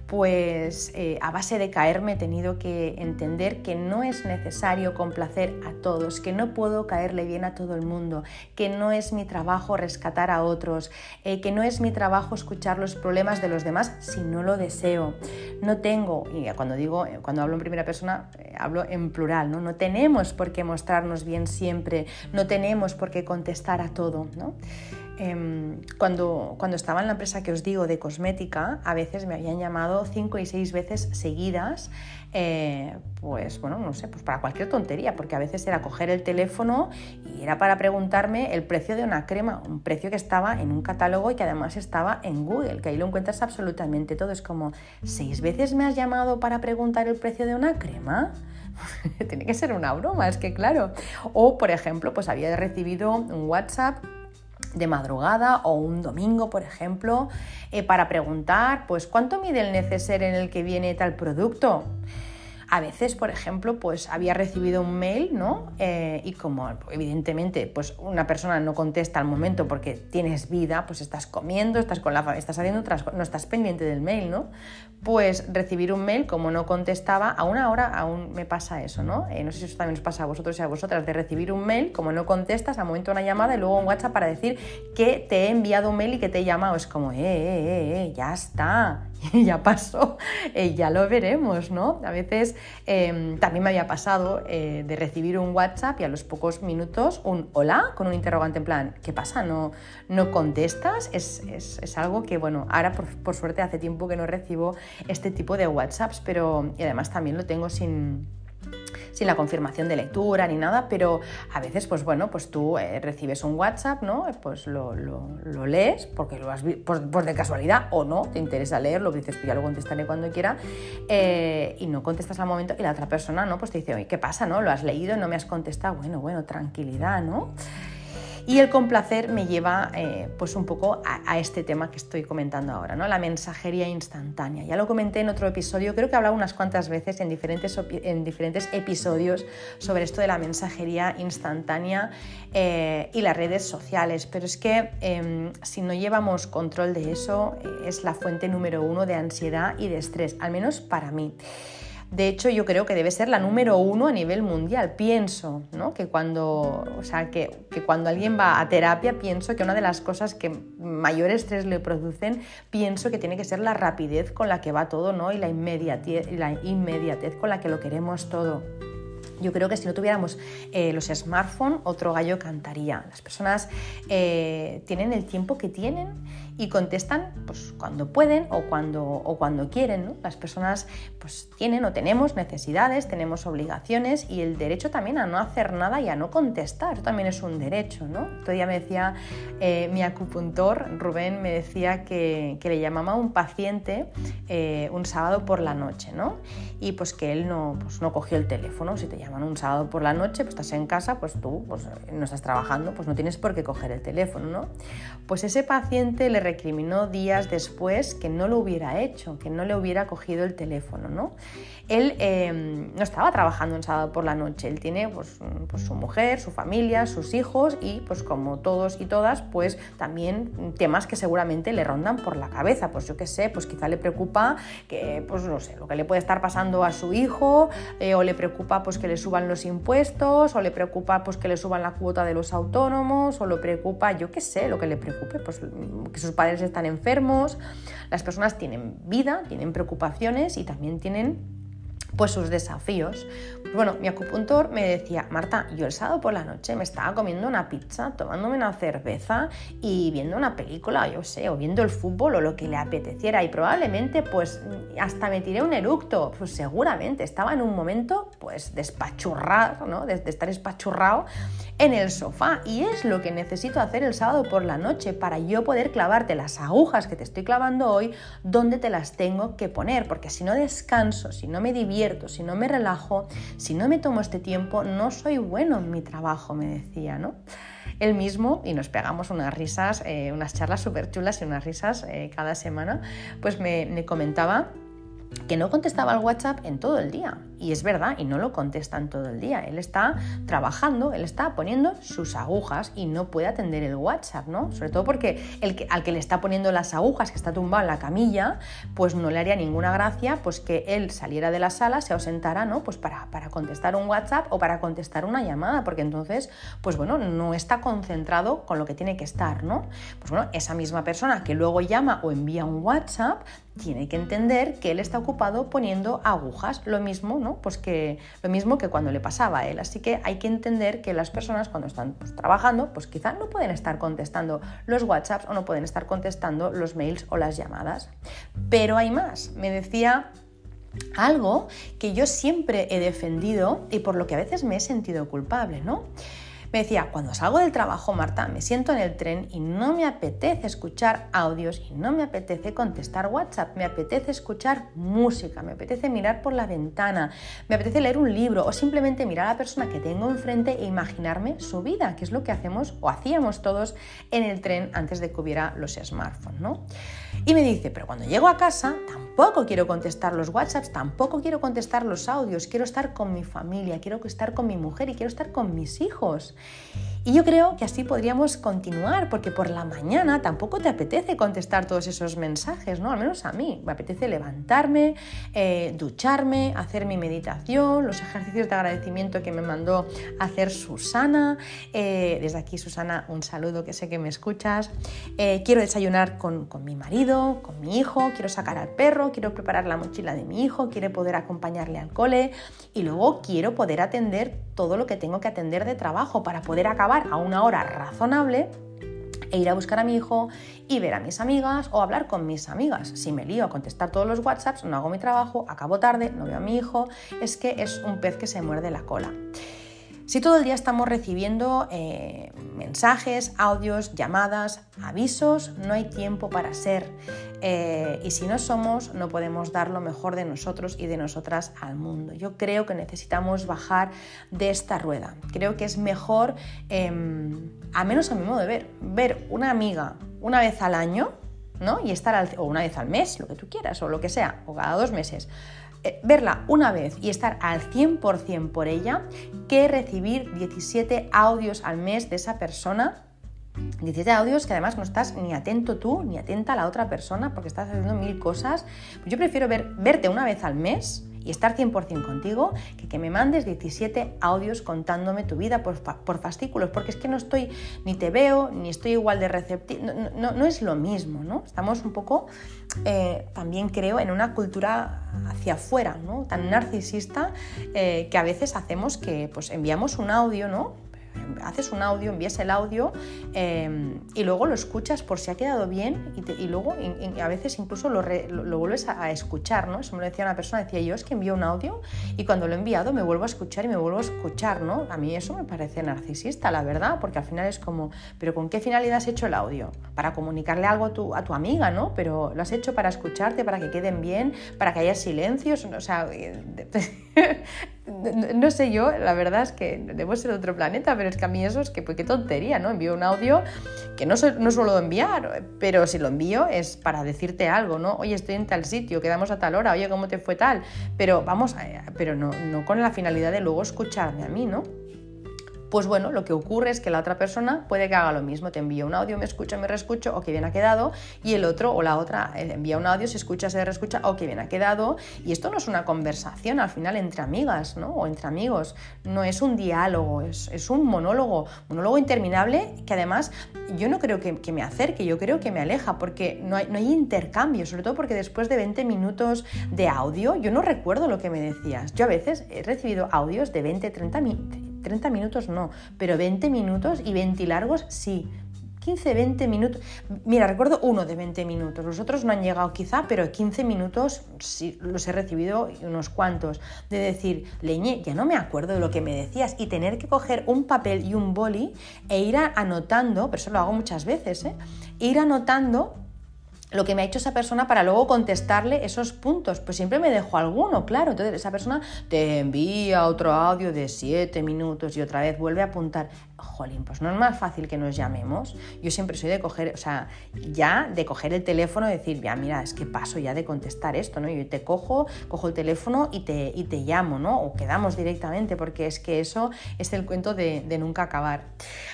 pues eh, a base de caerme he tenido que entender que no es necesario complacer a todos, que no puedo caerle bien a todo el mundo, que no es mi trabajo rescatar a otros, eh, que no es mi trabajo escuchar los problemas de los demás si no lo deseo. No tengo, y cuando digo, cuando hablo en primera persona, hablo en plural, ¿no? No tenemos por qué mostrarnos bien siempre, no tenemos por qué contestar a todo, ¿no? Em, cuando, cuando estaba en la empresa que os digo de cosmética, a veces me habían llamado cinco y seis veces seguidas, eh, pues bueno, no sé, pues para cualquier tontería, porque a veces era coger el teléfono y era para preguntarme el precio de una crema, un precio que estaba en un catálogo y que además estaba en Google, que ahí lo encuentras absolutamente todo. Es como, ¿seis veces me has llamado para preguntar el precio de una crema? Tiene que ser una broma, es que claro. O, por ejemplo, pues había recibido un WhatsApp de madrugada o un domingo, por ejemplo, eh, para preguntar, pues, ¿cuánto mide el neceser en el que viene tal producto? A veces, por ejemplo, pues había recibido un mail, ¿no? Eh, y como evidentemente pues una persona no contesta al momento porque tienes vida, pues estás comiendo, estás con la estás haciendo otras no estás pendiente del mail, ¿no? Pues recibir un mail, como no contestaba, a una hora aún me pasa eso, ¿no? Eh, no sé si eso también os pasa a vosotros y a vosotras, de recibir un mail, como no contestas, al momento una llamada y luego un WhatsApp para decir que te he enviado un mail y que te he llamado. Es como, eh, eh, eh, eh ya está, ya pasó, ya lo veremos, ¿no? A veces Em, también me había pasado eh, de recibir un WhatsApp y a los pocos minutos un hola con un interrogante en plan, ¿qué pasa? ¿No, no contestas? Es, es, algo que, bueno, ahora por, por, suerte hace tiempo que no recibo este tipo de WhatsApps, pero y además también lo tengo sin sin la confirmación de lectura ni nada, pero a veces, pues bueno, pues tú eh, recibes un WhatsApp, ¿no? Pues lo, lees, porque lo has visto, pues, de casualidad o no, te interesa leerlo, dices, pues ya lo contestaré cuando quiera, eh, y no contestas al momento, y la otra persona, ¿no? Pues te dice, oye, ¿qué pasa, no? Lo has leído, no me has contestado, bueno, bueno, tranquilidad, ¿no? Y el complacer me lleva eh, pues un poco a, este tema que estoy comentando ahora, ¿no? la mensajería instantánea. Ya lo comenté en otro episodio, creo que he hablado unas cuantas veces en diferentes, en diferentes episodios sobre esto de la mensajería instantánea eh, y las redes sociales, pero es que em, si no llevamos control de eso eh, es la fuente número uno de ansiedad y de estrés, al menos para mí. De hecho, yo creo que debe ser la número uno a nivel mundial. Pienso, ¿no? Que cuando, o sea, que, cuando alguien va a terapia, pienso que una de las cosas que mayor estrés le producen, pienso que tiene que ser la rapidez con la que va todo, ¿no? Y la inmediatez, la inmediatez con la que lo queremos todo. yo creo que si no tuviéramos eh, los smartphones, otro gallo cantaría. Las personas eh, tienen el tiempo que tienen y contestan pues, cuando pueden o cuando, o cuando quieren. Las personas pues, tienen o tenemos necesidades, tenemos obligaciones y el derecho también a no hacer nada y a no contestar. Eso también es un derecho. ¿no? Todavía me decía eh, mi acupuntor, Rubén, me decía que, le llamaba a un paciente eh, un sábado por la noche ¿no? y pues que él no, pues, no cogió el teléfono. Si te llaman un sábado por la noche, pues estás en casa, pues tú pues, no estás trabajando, pues no tienes por qué coger el teléfono. ¿no? Pues ese paciente le recriminó días después que no lo hubiera hecho, que no le hubiera cogido el teléfono, ¿no? Él em, no estaba trabajando un sábado por la noche, él tiene pues, pues, su mujer, su familia, sus hijos y pues como todos y todas, pues también temas que seguramente le rondan por la cabeza, pues yo qué sé, pues quizá le preocupa que, pues no sé, lo que le puede estar pasando a su hijo, eh, o le preocupa pues que le suban los impuestos, o le preocupa pues que le suban la cuota de los autónomos, o le preocupa, yo qué sé, lo que le preocupe, pues que sus padres están enfermos, las personas tienen vida, tienen preocupaciones y también tienen pues sus desafíos. Bueno, mi acupuntor me decía, Marta, yo el sábado por la noche me estaba comiendo una pizza, tomándome una cerveza y viendo una película, yo sé, o viendo el fútbol o lo que le apeteciera y probablemente pues hasta me tiré un eructo, pues seguramente estaba en un momento pues despachurrado, ¿no? De estar espachurrado en el sofá y es lo que necesito hacer el sábado por la noche para yo poder clavarte las agujas que te estoy clavando hoy donde te las tengo que poner, porque si no descanso, si no me divierto, si no me relajo, si no me tomo este tiempo, no soy bueno en mi trabajo, me decía, ¿no? Él mismo, y nos pegamos unas risas, eh, unas charlas súper chulas y unas risas eh, cada semana, pues me, me comentaba que no contestaba al WhatsApp en todo el día. Y es verdad, y no lo contestan todo el día. Él está trabajando, él está poniendo sus agujas y no puede atender el WhatsApp, ¿no? Sobre todo porque el que, al que le está poniendo las agujas, que está tumbado en la camilla, pues no le haría ninguna gracia pues que él saliera de la sala, se ausentara, ¿no? Pues para, para contestar un WhatsApp o para contestar una llamada, porque entonces, pues bueno, no está concentrado con lo que tiene que estar, ¿no? Pues bueno, esa misma persona que luego llama o envía un WhatsApp tiene que entender que él está ocupado poniendo agujas, lo mismo, ¿no? Pues que lo mismo que cuando le pasaba a él. Así que hay que entender que las personas cuando están pues, trabajando, pues quizá no pueden estar contestando los WhatsApps o no pueden estar contestando los mails o las llamadas. Pero hay más. Me decía algo que yo siempre he defendido y por lo que a veces me he sentido culpable, ¿no? Me decía, cuando salgo del trabajo, Marta, me siento en el tren y no me apetece escuchar audios y no me apetece contestar WhatsApp, me apetece escuchar música, me apetece mirar por la ventana, me apetece leer un libro o simplemente mirar a la persona que tengo enfrente e imaginarme su vida, que es lo que hacemos o hacíamos todos en el tren antes de que hubiera los smartphones, ¿no? Y me dice, pero cuando llego a casa tampoco quiero contestar los WhatsApps, tampoco quiero contestar los audios, quiero estar con mi familia, quiero estar con mi mujer y quiero estar con mis hijos. Y yo creo que así podríamos continuar, porque por la mañana tampoco te apetece contestar todos esos mensajes, ¿no? Al menos a mí. Me apetece levantarme, eh, ducharme, hacer mi meditación, los ejercicios de agradecimiento que me mandó hacer Susana. Eh, desde aquí, Susana, un saludo que sé que me escuchas. Eh, quiero desayunar con, con mi marido, con mi hijo, quiero sacar al perro, quiero preparar la mochila de mi hijo, quiero poder acompañarle al cole y luego quiero poder atender todo lo que tengo que atender de trabajo para poder acabar a una hora razonable e ir a buscar a mi hijo y ver a mis amigas o hablar con mis amigas. Si me lío a contestar todos los WhatsApps, no hago mi trabajo, acabo tarde, no veo a mi hijo, es que es un pez que se muerde la cola. Si todo el día estamos recibiendo eh, mensajes, audios, llamadas, avisos, no hay tiempo para ser. Eh, y si no somos, no podemos dar lo mejor de nosotros y de nosotras al mundo. Yo creo que necesitamos bajar de esta rueda. Creo que es mejor, em, a menos a mi modo de ver, ver una amiga una vez al año, ¿no? Y estar al, o una vez al mes, lo que tú quieras, o lo que sea, o cada dos meses eh, verla una vez y estar al 100% por ella que recibir 17 audios al mes de esa persona 17 audios que además no estás ni atento tú ni atenta a la otra persona porque estás haciendo mil cosas. Yo prefiero ver, verte una vez al mes y estar 100% contigo que que me mandes 17 audios contándome tu vida por, por, fascículos, porque es que no estoy, ni te veo, ni estoy igual de receptivo, no, no, es lo mismo, ¿no? Estamos un poco, eh, también creo, en una cultura hacia afuera, ¿no? Tan narcisista eh, que a veces hacemos que pues enviamos un audio, ¿no? Haces un audio, envías el audio em, y luego lo escuchas por si ha quedado bien y, luego a veces incluso lo, vuelves a, escuchar, ¿no? Eso me lo decía una persona, decía yo es que envío un audio y cuando lo he enviado me vuelvo a escuchar y me vuelvo a escuchar, ¿no? A mí eso me parece narcisista, la verdad, porque al final es como, pero ¿con qué finalidad has hecho el audio? Para comunicarle algo a tu, a tu amiga, ¿no? Pero lo has hecho para escucharte, para que queden bien, para que haya silencios, o sea... no sé yo, la verdad es que debo ser de otro planeta, pero es que a mí eso es que, pues qué tontería, ¿no? Envío un audio que no, no suelo enviar, pero si lo envío es para decirte algo, ¿no? Oye, estoy en tal sitio, quedamos a tal hora, oye, ¿cómo te fue tal? Pero vamos, pero no, no con la finalidad de luego escucharme a mí, ¿no? Pues bueno, lo que ocurre es que la otra persona puede que haga lo mismo, te envía un audio, me escucha, me reescucho, o que bien ha quedado, y el otro o la otra eh, envía un audio, se escucha, se reescucha, o que bien ha quedado, y esto no es una conversación al final entre amigas, ¿no? O entre amigos, no es un diálogo, es, un monólogo, monólogo interminable que además yo no creo que, me acerque, yo creo que me aleja, porque no hay, no hay intercambio, sobre todo porque después de 20 minutos de audio, yo no recuerdo lo que me decías. Yo a veces he recibido audios de 20, 30 minutos 30 minutos no, pero 20 minutos y 20 largos sí. 15, 20 minutos. Mira, recuerdo uno de 20 minutos. Los otros no han llegado quizá, pero 15 minutos sí los he recibido unos cuantos. De decir, leñe, ya no me acuerdo de lo que me decías. Y tener que coger un papel y un boli e ir anotando, pero eso lo hago muchas veces, ¿eh? ir anotando lo que me ha hecho esa persona para luego contestarle esos puntos. Pues siempre me dejo alguno, claro. Entonces esa persona te envía otro audio de 7 minutos y otra vez vuelve a apuntar. Jolín, pues no es más fácil que nos llamemos. Yo siempre soy de coger, o sea, ya de coger el teléfono y decir, ya, mira, es que paso ya de contestar esto, ¿no? Yo te cojo, cojo el teléfono y te, y te llamo, ¿no? O quedamos directamente, porque es que eso es el cuento de, de nunca acabar.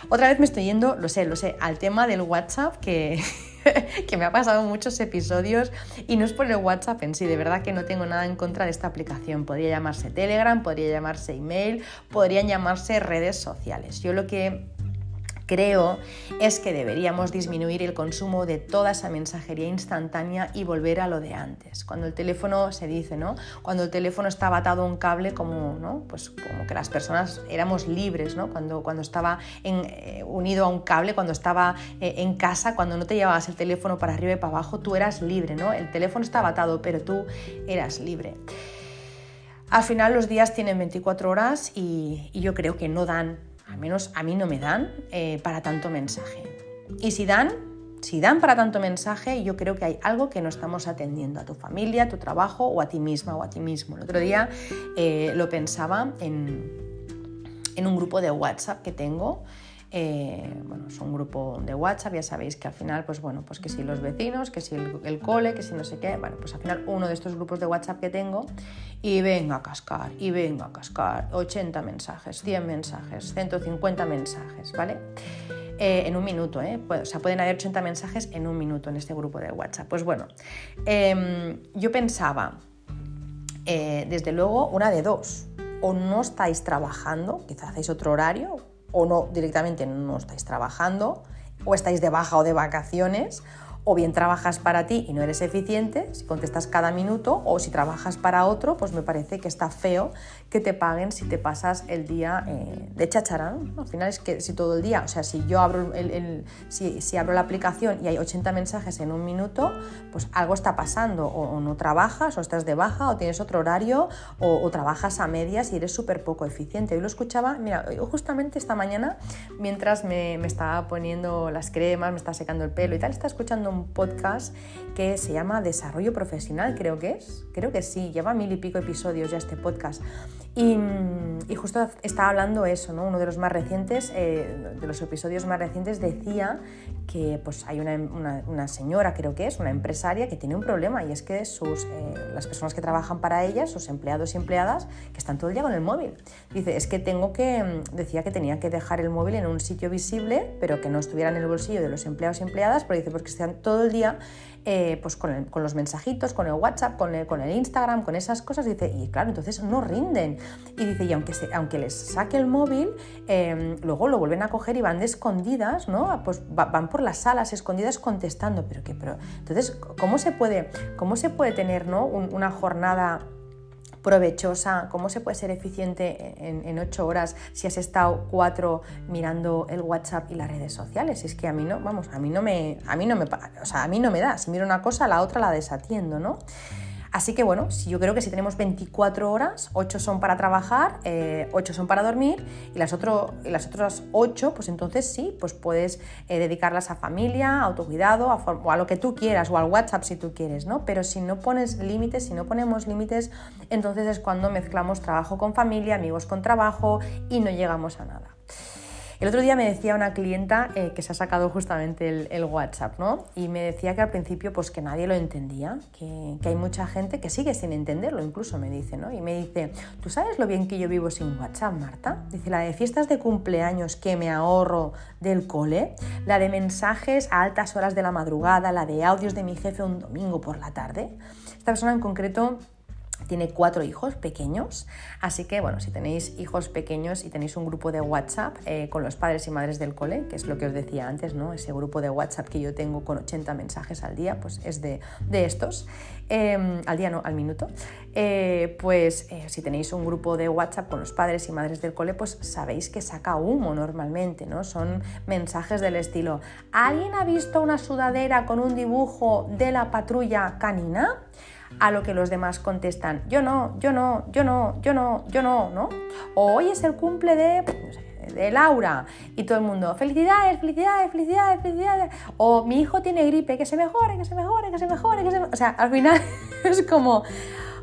Otra vez me estoy yendo, lo sé, lo sé, al tema del WhatsApp que que me ha pasado muchos episodios y no es por el WhatsApp en sí, de verdad que no tengo nada en contra de esta aplicación. Podría llamarse Telegram, podría llamarse email, podrían llamarse redes sociales. Yo lo que creo es que deberíamos disminuir el consumo de toda esa mensajería instantánea y volver a lo de antes. Cuando el teléfono se dice, ¿no? Cuando el teléfono estaba atado a un cable como, ¿no? Pues como que las personas éramos libres, ¿no? Cuando, cuando estaba eh, unido a un cable, cuando estaba eh, en casa, cuando no te llevabas el teléfono para arriba y para abajo, tú eras libre, ¿no? El teléfono estaba atado, pero tú eras libre. Al final los días tienen 24 horas y yo creo que no dan al menos a mí no me dan eh, para tanto mensaje. Y si dan, si dan para tanto mensaje, yo creo que hay algo que no estamos atendiendo a tu familia, a tu trabajo o a ti misma o a ti mismo. El otro día eh, lo pensaba en, en un grupo de WhatsApp que tengo eh, bueno, es un grupo de WhatsApp, ya sabéis que al final, pues bueno, pues que si los vecinos, que si el, cole, que si no sé qué, bueno, pues al final uno de estos grupos de WhatsApp que tengo y venga a cascar, y venga a cascar, 80 mensajes, 100 mensajes, 150 mensajes, ¿vale? Eh, en un minuto, ¿eh? o sea, pueden haber 80 mensajes en un minuto en este grupo de WhatsApp. Pues bueno, em, yo pensaba, eh, desde luego, una de dos, o no estáis trabajando, quizás hacéis otro horario, o no directamente no estáis trabajando, o estáis de baja o de vacaciones, o bien trabajas para ti y no eres eficiente, si contestas cada minuto, o si trabajas para otro, pues me parece que está feo que te paguen si te pasas el día eh, de chacharán. Al final es que si todo el día, o sea, si yo abro, el, si, abro la aplicación y hay 80 mensajes en un minuto, pues algo está pasando, o, no trabajas, o estás de baja, o tienes otro horario, o, trabajas a medias y eres súper poco eficiente. Yo lo escuchaba, mira, justamente esta mañana, mientras me, me estaba poniendo las cremas, me estaba secando el pelo y tal, estaba escuchando un podcast que se llama Desarrollo Profesional, creo que es. Creo que sí, lleva mil y pico episodios ya este podcast. Y, justo estaba hablando eso, ¿no? Uno de los más recientes, eh, de los episodios más recientes, decía que pues, hay una, señora, creo que es, una empresaria que tiene un problema y es que sus, eh, las personas que trabajan para ella, sus empleados y empleadas, que están todo el día con el móvil. Dice, es que tengo que, decía que tenía que dejar el móvil en un sitio visible, pero que no estuviera en el bolsillo de los empleados y empleadas, pero dice, porque están todo el día eh, pues con, los mensajitos, con el WhatsApp, con el, Instagram, con esas cosas, dice, y claro, entonces no rinden. Y dice, y aunque, aunque les saque el móvil, em, luego lo vuelven a coger y van de escondidas, ¿no? Pues van por las salas escondidas contestando, pero que, pero, entonces, ¿cómo se puede, cómo se puede tener, ¿no? una jornada provechosa, cómo se puede ser eficiente en, ocho horas si has estado cuatro mirando el WhatsApp y las redes sociales. Es que a mí no, vamos, a mí no me, a mí no me, o sea, a mí no me da. Si miro una cosa, la otra la desatiendo, ¿no? Así que bueno, yo creo que si tenemos 24 horas, 8 son para trabajar, 8 eh, son para dormir y las, las otras 8, pues entonces sí, pues puedes eh, dedicarlas a familia, a autocuidado, a, o a lo que tú quieras, o al WhatsApp si tú quieres, ¿no? Pero si no pones límites, si no ponemos límites, entonces es cuando mezclamos trabajo con familia, amigos con trabajo y no llegamos a nada. El otro día me decía una clienta eh, que se ha sacado justamente el, WhatsApp, ¿no? Y me decía que al principio pues que nadie lo entendía, que, hay mucha gente que sigue sin entenderlo, incluso me dice, ¿no? Y me dice, ¿tú sabes lo bien que yo vivo sin WhatsApp, Marta? Dice, la de fiestas de cumpleaños que me ahorro del cole, la de mensajes a altas horas de la madrugada, la de audios de mi jefe un domingo por la tarde. Esta persona en concreto tiene cuatro hijos pequeños, así que bueno, si tenéis hijos pequeños y tenéis un grupo de WhatsApp eh, con los padres y madres del cole, que es lo que os decía antes, ¿no? ese grupo de WhatsApp que yo tengo con 80 mensajes al día, pues es de, estos, em, al día no, al minuto, eh, pues eh, si tenéis un grupo de WhatsApp con los padres y madres del cole, pues sabéis que saca humo normalmente, ¿no? Son mensajes del estilo, ¿alguien ha visto una sudadera con un dibujo de la patrulla canina? A lo que los demás contestan, yo no, yo no, yo no, yo no, yo no, ¿no? O hoy es el cumple de, de Laura y todo el mundo, felicidades, felicidades, felicidades, felicidades. O mi hijo tiene gripe, que se mejore, que se mejore, que se mejore, que se mejore. O sea, al final es como,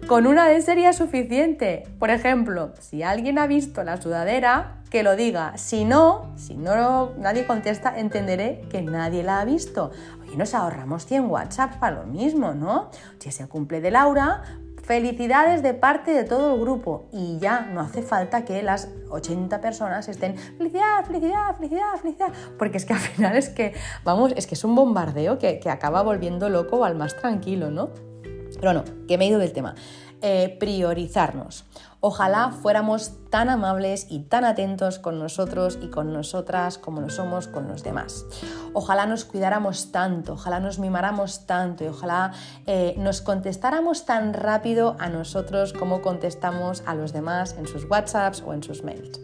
con una vez sería suficiente. Por ejemplo, si alguien ha visto la sudadera, que lo diga. Si no, si no nadie contesta, entenderé que nadie la ha visto. Oye, nos ahorramos 100 WhatsApp para lo mismo, ¿no? Si es el cumple de Laura, felicidades de parte de todo el grupo. Y ya no hace falta que las 80 personas estén felicidad, felicidad, felicidad, felicidad. Porque es que al final es que, vamos, es que es un bombardeo que, que acaba volviendo loco al más tranquilo, ¿no? Pero no, que me he ido del tema. Eh, priorizarnos. Ojalá fuéramos tan amables y tan atentos con nosotros y con nosotras como lo somos con los demás. Ojalá nos cuidáramos tanto, ojalá nos mimáramos tanto y ojalá eh, nos contestáramos tan rápido a nosotros como contestamos a los demás en sus WhatsApps o en sus mails.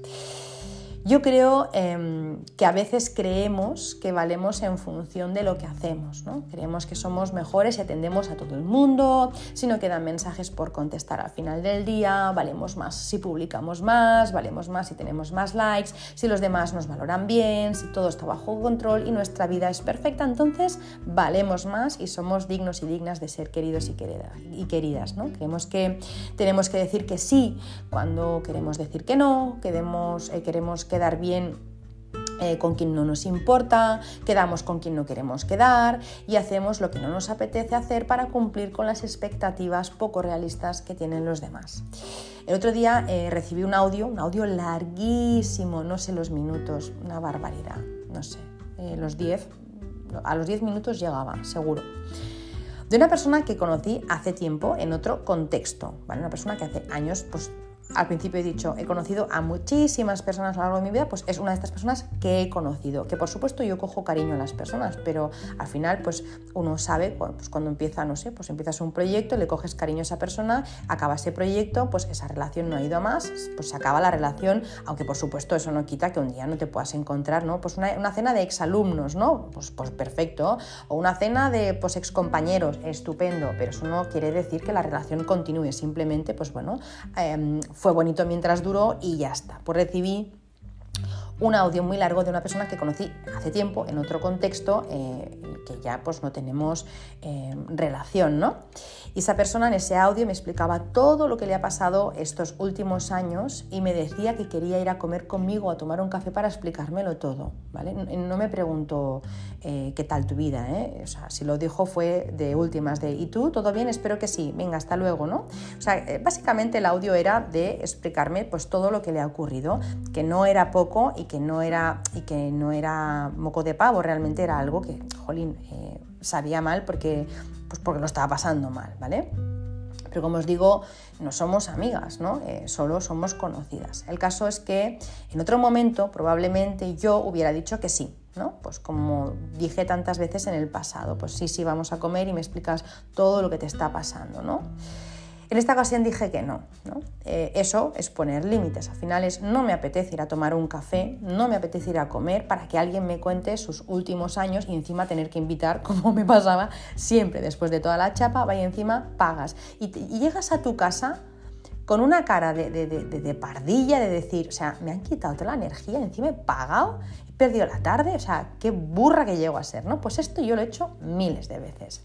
Yo creo em, que a veces creemos que valemos en función de lo que hacemos, ¿no? Creemos que somos mejores y atendemos a todo el mundo, si no quedan mensajes por contestar al final del día, valemos más si publicamos más, valemos más si tenemos más likes, si los demás nos valoran bien, si todo está bajo control y nuestra vida es perfecta, entonces valemos más y somos dignos y dignas de ser queridos y, y queridas, ¿no? Creemos que tenemos que decir que sí cuando queremos decir que no, queremos, eh, queremos quedar bien eh, con quien no nos importa, quedamos con quien no queremos quedar y hacemos lo que no nos apetece hacer para cumplir con las expectativas poco realistas que tienen los demás. El otro día eh, recibí un audio, un audio larguísimo, no sé los minutos, una barbaridad, no sé, eh, los 10, a los 10 minutos llegaba, seguro de una persona que conocí hace tiempo en otro contexto, ¿vale? Una persona que hace años pues, al principio he dicho, he conocido a muchísimas personas a lo largo de mi vida, pues es una de estas personas que he conocido, que por supuesto yo cojo cariño a las personas, pero al final pues uno sabe, pues cuando empieza, no sé, pues empiezas un proyecto, le coges cariño a esa persona, acaba ese proyecto, pues esa relación no ha ido a más, pues se acaba la relación, aunque por supuesto eso no quita que un día no te puedas encontrar, ¿no? Pues una, cena de exalumnos, ¿no? Pues, pues perfecto, o una cena de pues excompañeros, estupendo, pero eso no quiere decir que la relación continúe, simplemente pues bueno, em, fue bonito mientras duró y ya está. Pues recibí un audio muy largo de una persona que conocí hace tiempo en otro contexto, eh, que ya pues no tenemos eh, relación, ¿no? Y esa persona en ese audio me explicaba todo lo que le ha pasado estos últimos años y me decía que quería ir a comer conmigo, a tomar un café para explicármelo todo, ¿vale? No me preguntó eh, qué tal tu vida. O sea, si lo dijo fue de últimas, de ¿y tú? ¿Todo bien? Espero que sí, venga, hasta luego, ¿no? O sea, básicamente el audio era de explicarme pues todo lo que le ha ocurrido, que no era poco y que no era, y que no era moco de pavo, realmente era algo que, jolín, eh, sabía mal porque pues porque lo estaba pasando mal, ¿vale? Pero como os digo, no somos amigas, ¿no? Eh, solo somos conocidas. El caso es que en otro momento probablemente yo hubiera dicho que sí, ¿no? Pues como dije tantas veces en el pasado, pues sí, sí, vamos a comer y me explicas todo lo que te está pasando, ¿no? En esta ocasión dije que no. Eh, eso es poner límites. Al final es no me apetece ir a tomar un café, no me apetece ir a comer para que alguien me cuente sus últimos años y encima tener que invitar, como me pasaba siempre después de toda la chapa, vaya encima pagas. Y, llegas a tu casa con una cara de, de, pardilla, de decir, o sea, me han quitado toda la energía, encima he pagado perdido la tarde, o sea, qué burra que llego a ser, ¿no? Pues esto yo lo he hecho miles de veces.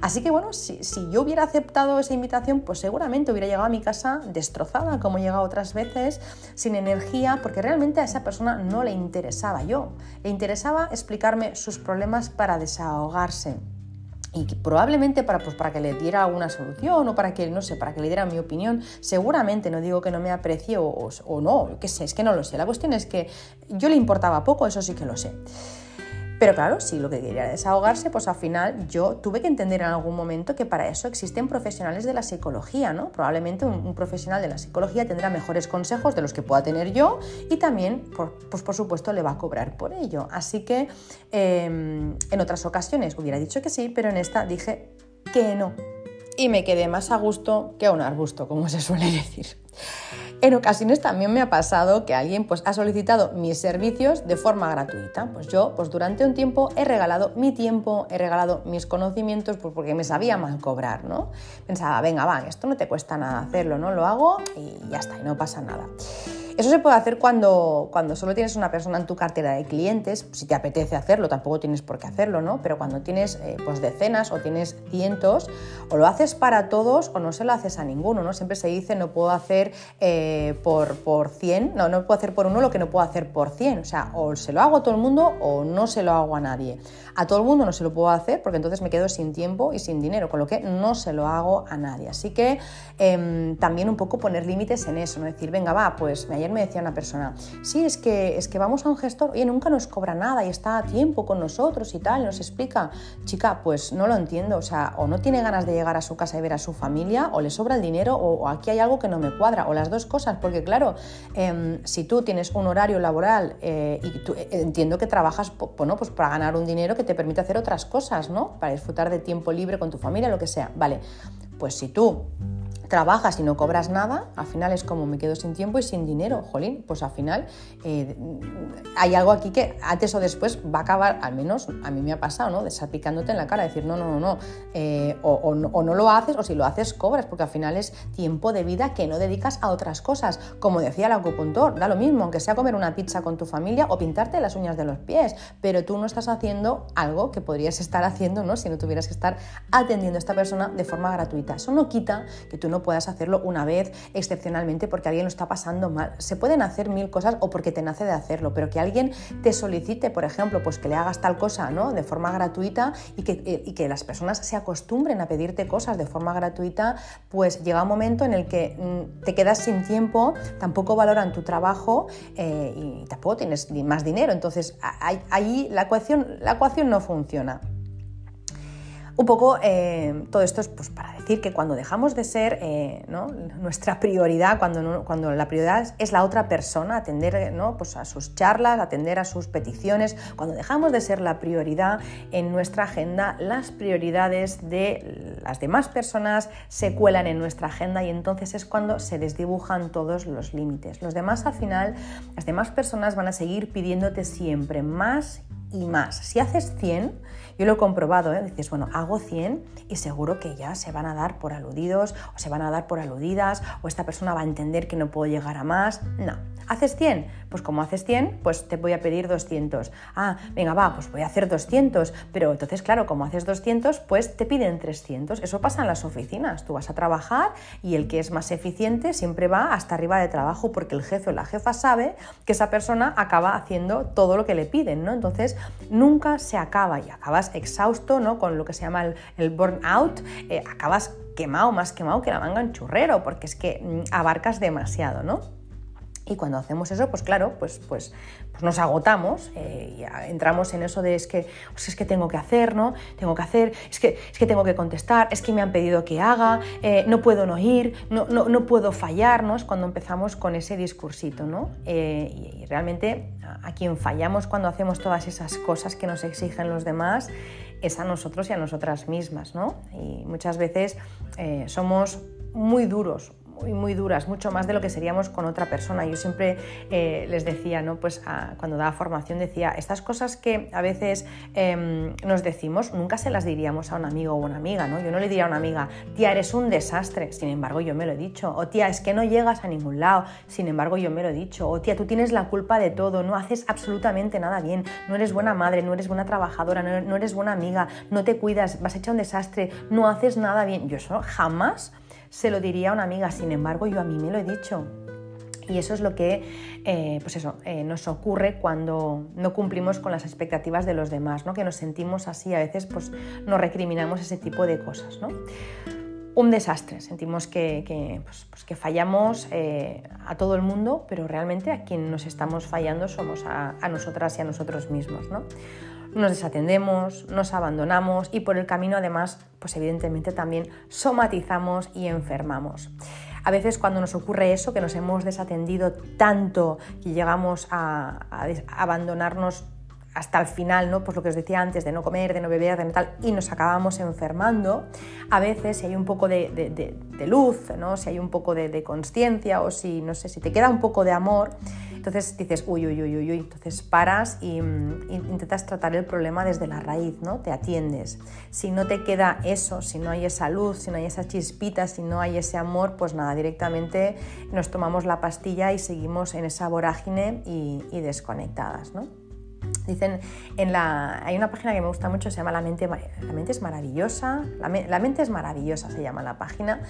Así que bueno, si, yo hubiera aceptado esa invitación, pues seguramente hubiera llegado a mi casa destrozada, como he llegado otras veces, sin energía, porque realmente a esa persona no le interesaba yo, le interesaba explicarme sus problemas para desahogarse y probablemente para, pues, para que le diera alguna solución o para que, no sé, para que le diera mi opinión, seguramente, no digo que no me aprecie o, o no, qué sé, es que no lo sé. La cuestión es que yo le importaba poco, eso sí que lo sé. Pero claro, si lo que quería era desahogarse, pues al final yo tuve que entender en algún momento que para eso existen profesionales de la psicología, ¿no? Probablemente un, profesional de la psicología tendrá mejores consejos de los que pueda tener yo y también, pues por supuesto, le va a cobrar por ello. Así que em, en otras ocasiones hubiera dicho que sí, pero en esta dije que no. Y me quedé más a gusto que a un arbusto, como se suele decir. En ocasiones también me ha pasado que alguien pues, ha solicitado mis servicios de forma gratuita. Pues yo pues, durante un tiempo he regalado mi tiempo, he regalado mis conocimientos pues, porque me sabía mal cobrar. ¿no? Pensaba, venga, va, esto no te cuesta nada hacerlo, ¿no? lo hago y ya está, y no pasa nada. Eso se puede hacer cuando, cuando solo tienes una persona en tu cartera de clientes, si te apetece hacerlo, tampoco tienes por qué hacerlo, ¿no? Pero cuando tienes eh, pues decenas o tienes cientos, o lo haces para todos o no se lo haces a ninguno, ¿no? Siempre se dice no puedo hacer eh, por, por 100, no, no puedo hacer por uno lo que no puedo hacer por 100, o sea, o se lo hago a todo el mundo o no se lo hago a nadie. A todo el mundo no se lo puedo hacer porque entonces me quedo sin tiempo y sin dinero, con lo que no se lo hago a nadie. Así que em, también un poco poner límites en eso, no decir, venga, va, pues ayer me decía una persona, sí, es que, es que vamos a un gestor, oye, nunca nos cobra nada y está a tiempo con nosotros y tal, nos explica, chica, pues no lo entiendo, o sea, o no tiene ganas de llegar a su casa y ver a su familia, o le sobra el dinero, o, aquí hay algo que no me cuadra, o las dos cosas, porque claro, em, si tú tienes un horario laboral eh, y tú, eh, entiendo que trabajas bueno, pues para ganar un dinero que te permite hacer otras cosas, ¿no? Para disfrutar de tiempo libre con tu familia, lo que sea. Vale, pues si tú trabajas y no cobras nada, al final es como me quedo sin tiempo y sin dinero, jolín, pues al final eh, hay algo aquí que antes o después va a acabar, al menos a mí me ha pasado, ¿no? Desapicándote en la cara, decir, no, no, no, no, eh, o, no, lo haces, o si lo haces cobras, porque al final es tiempo de vida que no dedicas a otras cosas. Como decía el acupuntor, da lo mismo, aunque sea comer una pizza con tu familia o pintarte las uñas de los pies, pero tú no estás haciendo algo que podrías estar haciendo, ¿no? Si no tuvieras que estar atendiendo a esta persona de forma gratuita. Eso no quita que tú no puedas hacerlo una vez excepcionalmente porque alguien lo está pasando mal. Se pueden hacer mil cosas o porque te nace de hacerlo, pero que alguien te solicite, por ejemplo, pues que le hagas tal cosa ¿no? de forma gratuita y que, eh, y que las personas se acostumbren a pedirte cosas de forma gratuita, pues llega un momento en el que mm, te quedas sin tiempo, tampoco valoran tu trabajo eh, y tampoco tienes más dinero. Entonces ahí la ecuación, la ecuación no funciona. Un poco eh, todo esto es pues, para decir que cuando dejamos de ser eh, nuestra prioridad, cuando, cuando la prioridad es la otra persona, atender pues, a sus charlas, atender a sus peticiones, cuando dejamos de ser la prioridad en nuestra agenda, las prioridades de las demás personas se cuelan en nuestra agenda y entonces es cuando se desdibujan todos los límites. Los demás al final, las demás personas van a seguir pidiéndote siempre más y más. Si haces 100, yo lo he comprobado, ¿eh? dices, bueno, hago 100 y seguro que ya se van a dar por aludidos o se van a dar por aludidas o esta persona va a entender que no puedo llegar a más. No, ¿Haces 100? Pues como haces 100, pues te voy a pedir 200. Ah, venga, va, pues voy a hacer 200. Pero entonces, claro, como haces 200, pues te piden 300. Eso pasa en las oficinas. Tú vas a trabajar y el que es más eficiente siempre va hasta arriba de trabajo porque el jefe o la jefa sabe que esa persona acaba haciendo todo lo que le piden, ¿no? Entonces, nunca se acaba y acabas exhausto, ¿no? Con lo que se llama el, burnout, eh, acabas quemado, más quemado que la manga en churrero, porque es que mm, abarcas demasiado, ¿no? Y cuando hacemos eso, pues claro, pues, pues, pues nos agotamos eh, y entramos en eso de es que, pues es que tengo que hacer, ¿no? Tengo que hacer, es que, es que tengo que contestar, es que me han pedido que haga, eh, no puedo no ir, no, no, no, puedo fallar, ¿no? Es cuando empezamos con ese discursito, ¿no? Eh, y, realmente a quien fallamos cuando hacemos todas esas cosas que nos exigen los demás es a nosotros y a nosotras mismas, ¿no? Y muchas veces somos muy duros, muy, muy duras, mucho más de lo que seríamos con otra persona. Yo siempre eh, les decía, ¿no? pues cuando daba formación decía, estas cosas que a veces em, nos decimos, nunca se las diríamos a un amigo o una amiga. ¿no? Yo no le diría a una amiga, tía, eres un desastre, sin embargo yo me lo he dicho. O tía, es que no llegas a ningún lado, sin embargo yo me lo he dicho. O tía, tú tienes la culpa de todo, no haces absolutamente nada bien, no eres buena madre, no eres buena trabajadora, no eres buena amiga, no te cuidas, vas a echar un desastre, no haces nada bien. Yo eso jamás se lo diría a una amiga, sin embargo yo a mí me lo he dicho. Y eso es lo que eh, pues eso, eh, nos ocurre cuando no cumplimos con las expectativas de los demás, ¿no? que nos sentimos así, a veces pues, nos recriminamos ese tipo de cosas. ¿no? Un desastre, sentimos que, pues, pues, que fallamos eh, a todo el mundo, pero realmente a quien nos estamos fallando somos a, a nosotras y a nosotros mismos. ¿no? Nos desatendemos, nos abandonamos y por el camino además, pues evidentemente también somatizamos y enfermamos. A veces cuando nos ocurre eso, que nos hemos desatendido tanto y llegamos a, abandonarnos hasta el final, ¿no? Pues lo que os decía antes, de no comer, de no beber, de tal, y nos acabamos enfermando, a veces si hay un poco de, luz, ¿no? si hay un poco de, conciencia o si, no sé, si te queda un poco de amor, entonces dices, uy, uy, uy, uy, uy, entonces paras y, mm, intentas tratar el problema desde la raíz, ¿no? Te atiendes. Si no te queda eso, si no hay esa luz, si no hay esa chispita, si no hay ese amor, pues nada, directamente nos tomamos la pastilla y seguimos en esa vorágine y, desconectadas, ¿no? Dicen, en la, hay una página que me gusta mucho, se llama La mente, la mente es maravillosa, la, la mente es maravillosa se llama la página,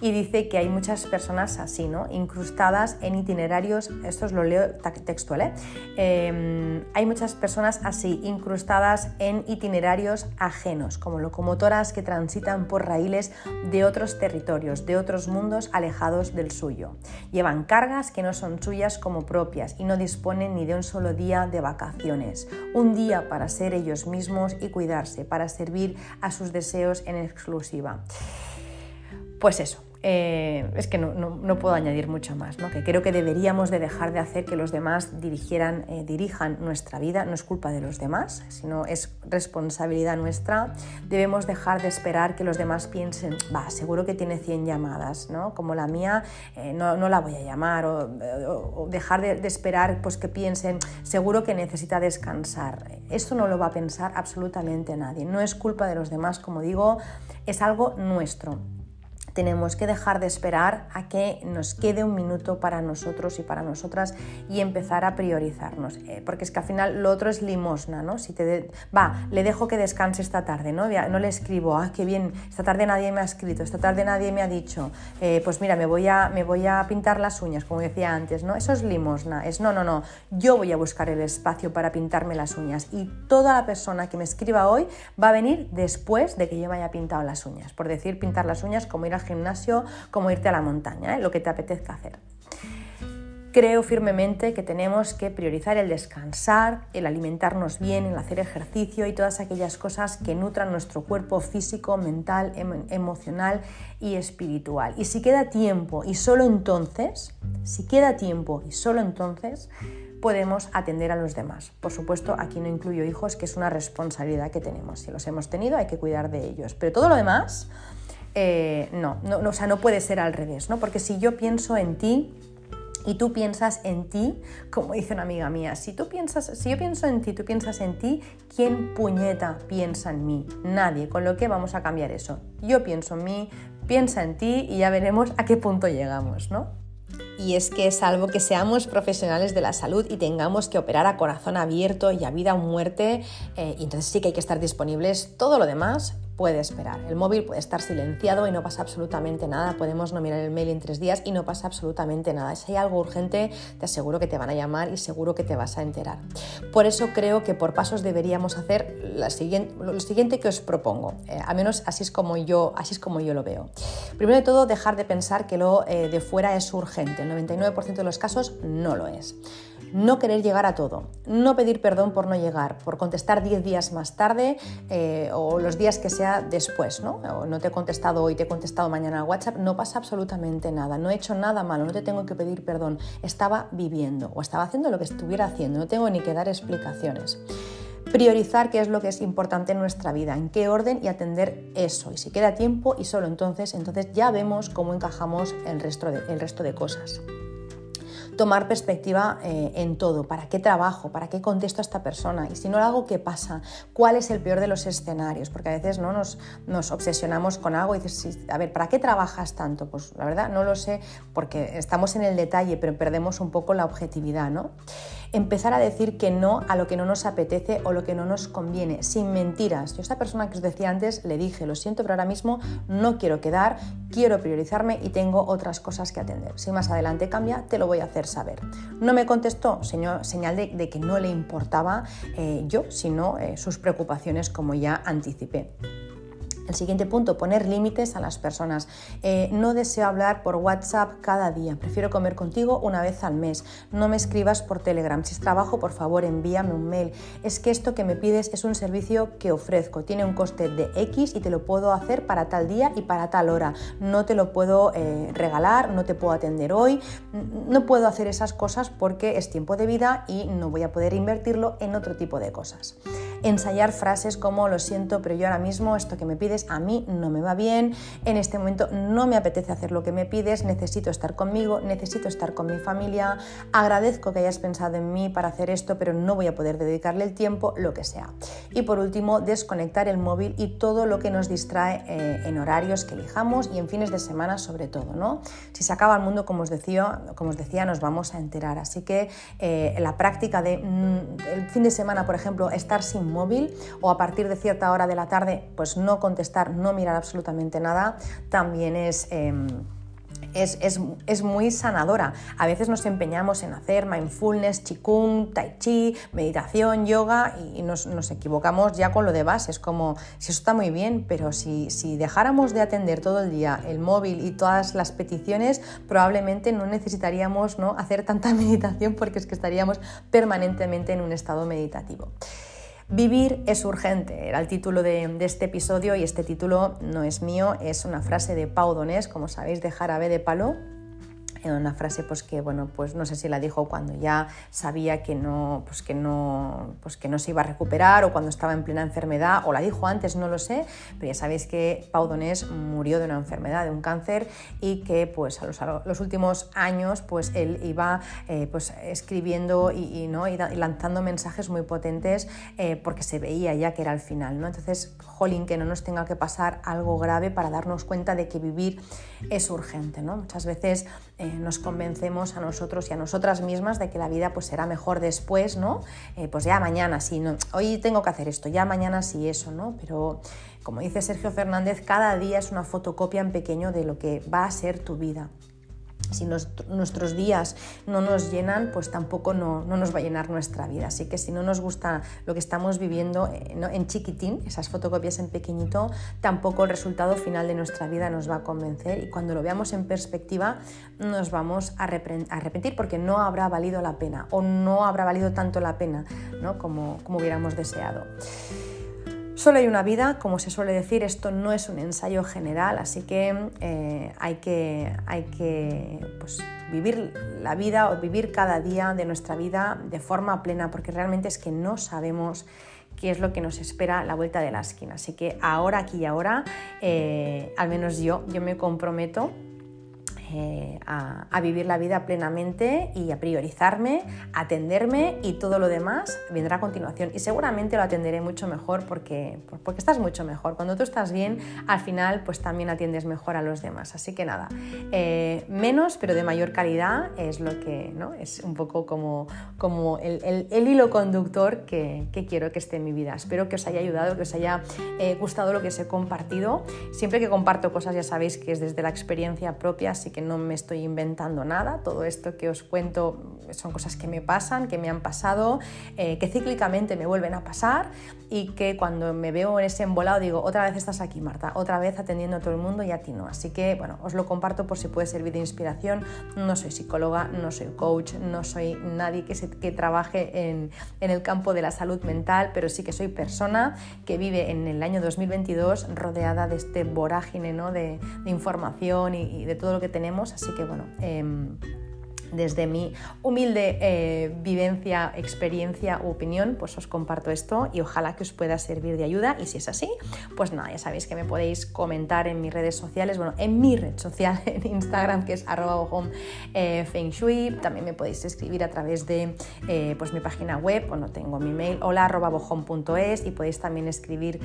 y dice que hay muchas personas así, ¿no? incrustadas en itinerarios, esto os lo leo textual, ¿eh? Em, hay muchas personas así, incrustadas en itinerarios ajenos, como locomotoras que transitan por raíles de otros territorios, de otros mundos alejados del suyo. Llevan cargas que no son suyas como propias y no disponen ni de un solo día de vacaciones, un día para ser ellos mismos y cuidarse, para servir a sus deseos en exclusiva. Pues eso, eh, es que no, puedo añadir mucho más, que creo que deberíamos de dejar de hacer que los demás dirigieran, eh, dirijan nuestra vida, no es culpa de los demás, sino es responsabilidad nuestra. Debemos dejar de esperar que los demás piensen, va, seguro que tiene 100 llamadas, ¿no? como la mía, eh, no, la voy a llamar, o, dejar de, de, esperar pues, que piensen, seguro que necesita descansar. Esto no lo va a pensar absolutamente nadie, no es culpa de los demás, como digo, es algo nuestro tenemos que dejar de esperar a que nos quede un minuto para nosotros y para nosotras y empezar a priorizarnos. Eh, porque es que al final lo otro es limosna, ¿no? Si te va, le dejo que descanse esta tarde, ¿no? no le escribo, ah, qué bien, esta tarde nadie me ha escrito, esta tarde nadie me ha dicho, eh, pues mira, me voy, a, me voy a pintar las uñas, como decía antes, ¿no? Eso es limosna, es no, no, no, yo voy a buscar el espacio para pintarme las uñas y toda la persona que me escriba hoy va a venir después de que yo me haya pintado las uñas. Por decir pintar las uñas como ir a gimnasio como irte a la montaña, ¿eh? lo que te apetezca hacer. Creo firmemente que tenemos que priorizar el descansar, el alimentarnos bien, el hacer ejercicio y todas aquellas cosas que nutran nuestro cuerpo físico, mental, em, emocional y espiritual. Y si queda tiempo y solo entonces, si queda tiempo y solo entonces, podemos atender a los demás. Por supuesto, aquí no incluyo hijos, que es una responsabilidad que tenemos. Si los hemos tenido, hay que cuidar de ellos. Pero todo lo demás, eh, no, no, o sea, no puede ser al revés, ¿no? Porque si yo pienso en ti y tú piensas en ti, como dice una amiga mía, si tú piensas, si yo pienso en ti, tú piensas en ti, ¿quién puñeta piensa en mí? Nadie, con lo que vamos a cambiar eso. Yo pienso en mí, piensa en ti y ya veremos a qué punto llegamos, ¿no? Y es que salvo que seamos profesionales de la salud y tengamos que operar a corazón abierto y a vida o muerte, eh, entonces sí que hay que estar disponibles, todo lo demás puede esperar. El móvil puede estar silenciado y no pasa absolutamente nada. Podemos no mirar el mail en tres días y no pasa absolutamente nada. Si hay algo urgente, te aseguro que te van a llamar y seguro que te vas a enterar. Por eso creo que por pasos deberíamos hacer lo siguiente que os propongo. Eh, a menos así es, como yo, así es como yo lo veo. Primero de todo, dejar de pensar que lo eh, de fuera es urgente. El 99% de los casos no lo es no querer llegar a todo, no pedir perdón por no llegar, por contestar 10 días más tarde eh, o los días que sea después, ¿no? No te he contestado hoy, te he contestado mañana a WhatsApp, no pasa absolutamente nada, no he hecho nada malo, no te tengo que pedir perdón, estaba viviendo o estaba haciendo lo que estuviera haciendo, no tengo ni que dar explicaciones priorizar qué es lo que es importante en nuestra vida, en qué orden y atender eso. Y si queda tiempo y solo entonces, entonces ya vemos cómo encajamos el resto de cosas tomar perspectiva eh, en todo, para qué trabajo, para qué contesto a esta persona y si no lo hago, ¿qué pasa? ¿Cuál es el peor de los escenarios? Porque a veces ¿no? nos, nos obsesionamos con algo y dices, a ver, ¿para qué trabajas tanto? Pues la verdad no lo sé porque estamos en el detalle, pero perdemos un poco la objetividad, ¿no? empezar a decir que no a lo que no nos apetece o lo que no nos conviene, sin mentiras. Yo a esta persona que os decía antes le dije, lo siento, pero ahora mismo no quiero quedar, quiero priorizarme y tengo otras cosas que atender. Si más adelante cambia, te lo voy a hacer saber. No me contestó, señor, señal de, que no le importaba eh, yo, sino eh, sus preocupaciones como ya anticipé. El siguiente punto, poner límites a las personas. Eh, no deseo hablar por WhatsApp cada día, prefiero comer contigo una vez al mes. No me escribas por Telegram. Si es trabajo, por favor, envíame un mail. Es que esto que me pides es un servicio que ofrezco. Tiene un coste de X y te lo puedo hacer para tal día y para tal hora. No te lo puedo eh, regalar, no te puedo atender hoy. No puedo hacer esas cosas porque es tiempo de vida y no voy a poder invertirlo en otro tipo de cosas ensayar frases como lo siento, pero yo ahora mismo esto que me pides a mí no me va bien, en este momento no me apetece hacer lo que me pides, necesito estar conmigo, necesito estar con mi familia, agradezco que hayas pensado en mí para hacer esto, pero no voy a poder dedicarle el tiempo, lo que sea. Y por último, desconectar el móvil y todo lo que nos distrae eh, en horarios que elijamos y en fines de semana sobre todo, ¿no? Si se acaba el mundo, como os decía, como os decía nos vamos a enterar. Así que eh, la práctica de mm, el fin de semana, por ejemplo, estar sin móvil o a partir de cierta hora de la tarde, pues no contestar, no mirar absolutamente nada, también es... Em, es, muy sanadora. A veces nos empeñamos en hacer mindfulness, chikung, tai chi, meditación, yoga y nos, equivocamos ya con lo de base. Es como, si eso está muy bien, pero si, si dejáramos de atender todo el día el móvil y todas las peticiones, probablemente no necesitaríamos ¿no? hacer tanta meditación porque es que estaríamos permanentemente en un estado meditativo. Vivir es urgente, era el título de, este episodio y este título no es mío, es una frase de Pau Donés, como sabéis, de Jarabe de Palo, una frase pues que bueno pues no sé si la dijo cuando ya sabía que no pues que no pues que no se iba a recuperar o cuando estaba en plena enfermedad o la dijo antes no lo sé pero ya sabéis que Pau Donés murió de una enfermedad de un cáncer y que pues a los, últimos años pues él iba eh, pues escribiendo y, no y, lanzando mensajes muy potentes eh, porque se veía ya que era el final no entonces jolín que no nos tenga que pasar algo grave para darnos cuenta de que vivir es urgente no muchas veces eh, nos convencemos a nosotros y a nosotras mismas de que la vida pues será mejor después, ¿no? Eh, pues ya mañana sí, no, hoy tengo que hacer esto, ya mañana sí eso, ¿no? Pero como dice Sergio Fernández, cada día es una fotocopia en pequeño de lo que va a ser tu vida si nuestros días no nos llenan, pues tampoco no, nos va a llenar nuestra vida. Así que si no nos gusta lo que estamos viviendo eh, en chiquitín, esas fotocopias en pequeñito, tampoco el resultado final de nuestra vida nos va a convencer y cuando lo veamos en perspectiva nos vamos a arrepentir porque no habrá valido la pena o no habrá valido tanto la pena ¿no? como, como hubiéramos deseado. Solo hay una vida, como se suele decir, esto no es un ensayo general, así que eh, hay que, hay que pues, vivir la vida o vivir cada día de nuestra vida de forma plena, porque realmente es que no sabemos qué es lo que nos espera la vuelta de la esquina. Así que ahora, aquí y ahora, eh, al menos yo, yo me comprometo eh, a, vivir la vida plenamente y a priorizarme, atenderme y todo lo demás vendrá a continuación. Y seguramente lo atenderé mucho mejor porque, porque estás mucho mejor. Cuando tú estás bien, al final pues también atiendes mejor a los demás. Así que nada, eh, menos pero de mayor calidad es lo que ¿no? es un poco como, como el, hilo conductor que, quiero que esté en mi vida. Espero que os haya ayudado, que os haya eh, gustado lo que os he compartido. Siempre que comparto cosas ya sabéis que es desde la experiencia propia, así que no me estoy inventando nada. Todo esto que os cuento son cosas que me pasan, que me han pasado, eh, que cíclicamente me vuelven a pasar y que cuando me veo en ese embolado digo, otra vez estás aquí, Marta, otra vez atendiendo a todo el mundo y a ti no. Así que, bueno, os lo comparto por si puede servir de inspiración. No soy psicóloga, no soy coach, no soy nadie que, se, que trabaje en, en el campo de la salud mental, pero sí que soy persona que vive en el año 2022 rodeada de este vorágine ¿no? de, de información y, y de todo lo que tenemos así que bueno. Em, desde mi humilde eh, vivencia, experiencia u opinión, pues os comparto esto y ojalá que os pueda servir de ayuda. Y si es así, pues nada, ya sabéis que me podéis comentar en mis redes sociales, bueno, en mi red social, en Instagram, que es arroba eh, feng shui. También me podéis escribir a través de eh, pues mi página web, bueno, tengo mi mail, hola arroba y podéis también escribir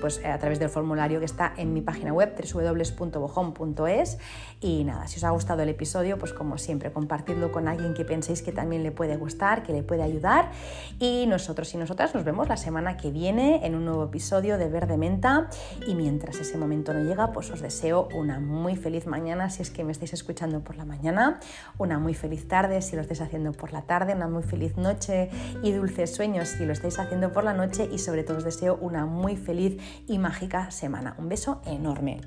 pues a través del formulario que está en mi página web, www.bojón.es. Y nada, si os ha gustado el episodio, pues como siempre, compartirlo con alguien que penséis que también le puede gustar, que le puede ayudar. Y nosotros y nosotras nos vemos la semana que viene en un nuevo episodio de Verde Menta. Y mientras ese momento no llega, pues os deseo una muy feliz mañana si es que me estáis escuchando por la mañana, una muy feliz tarde si lo estáis haciendo por la tarde, una muy feliz noche y dulces sueños si lo estáis haciendo por la noche y sobre todo os deseo una muy feliz y mágica semana. Un beso enorme.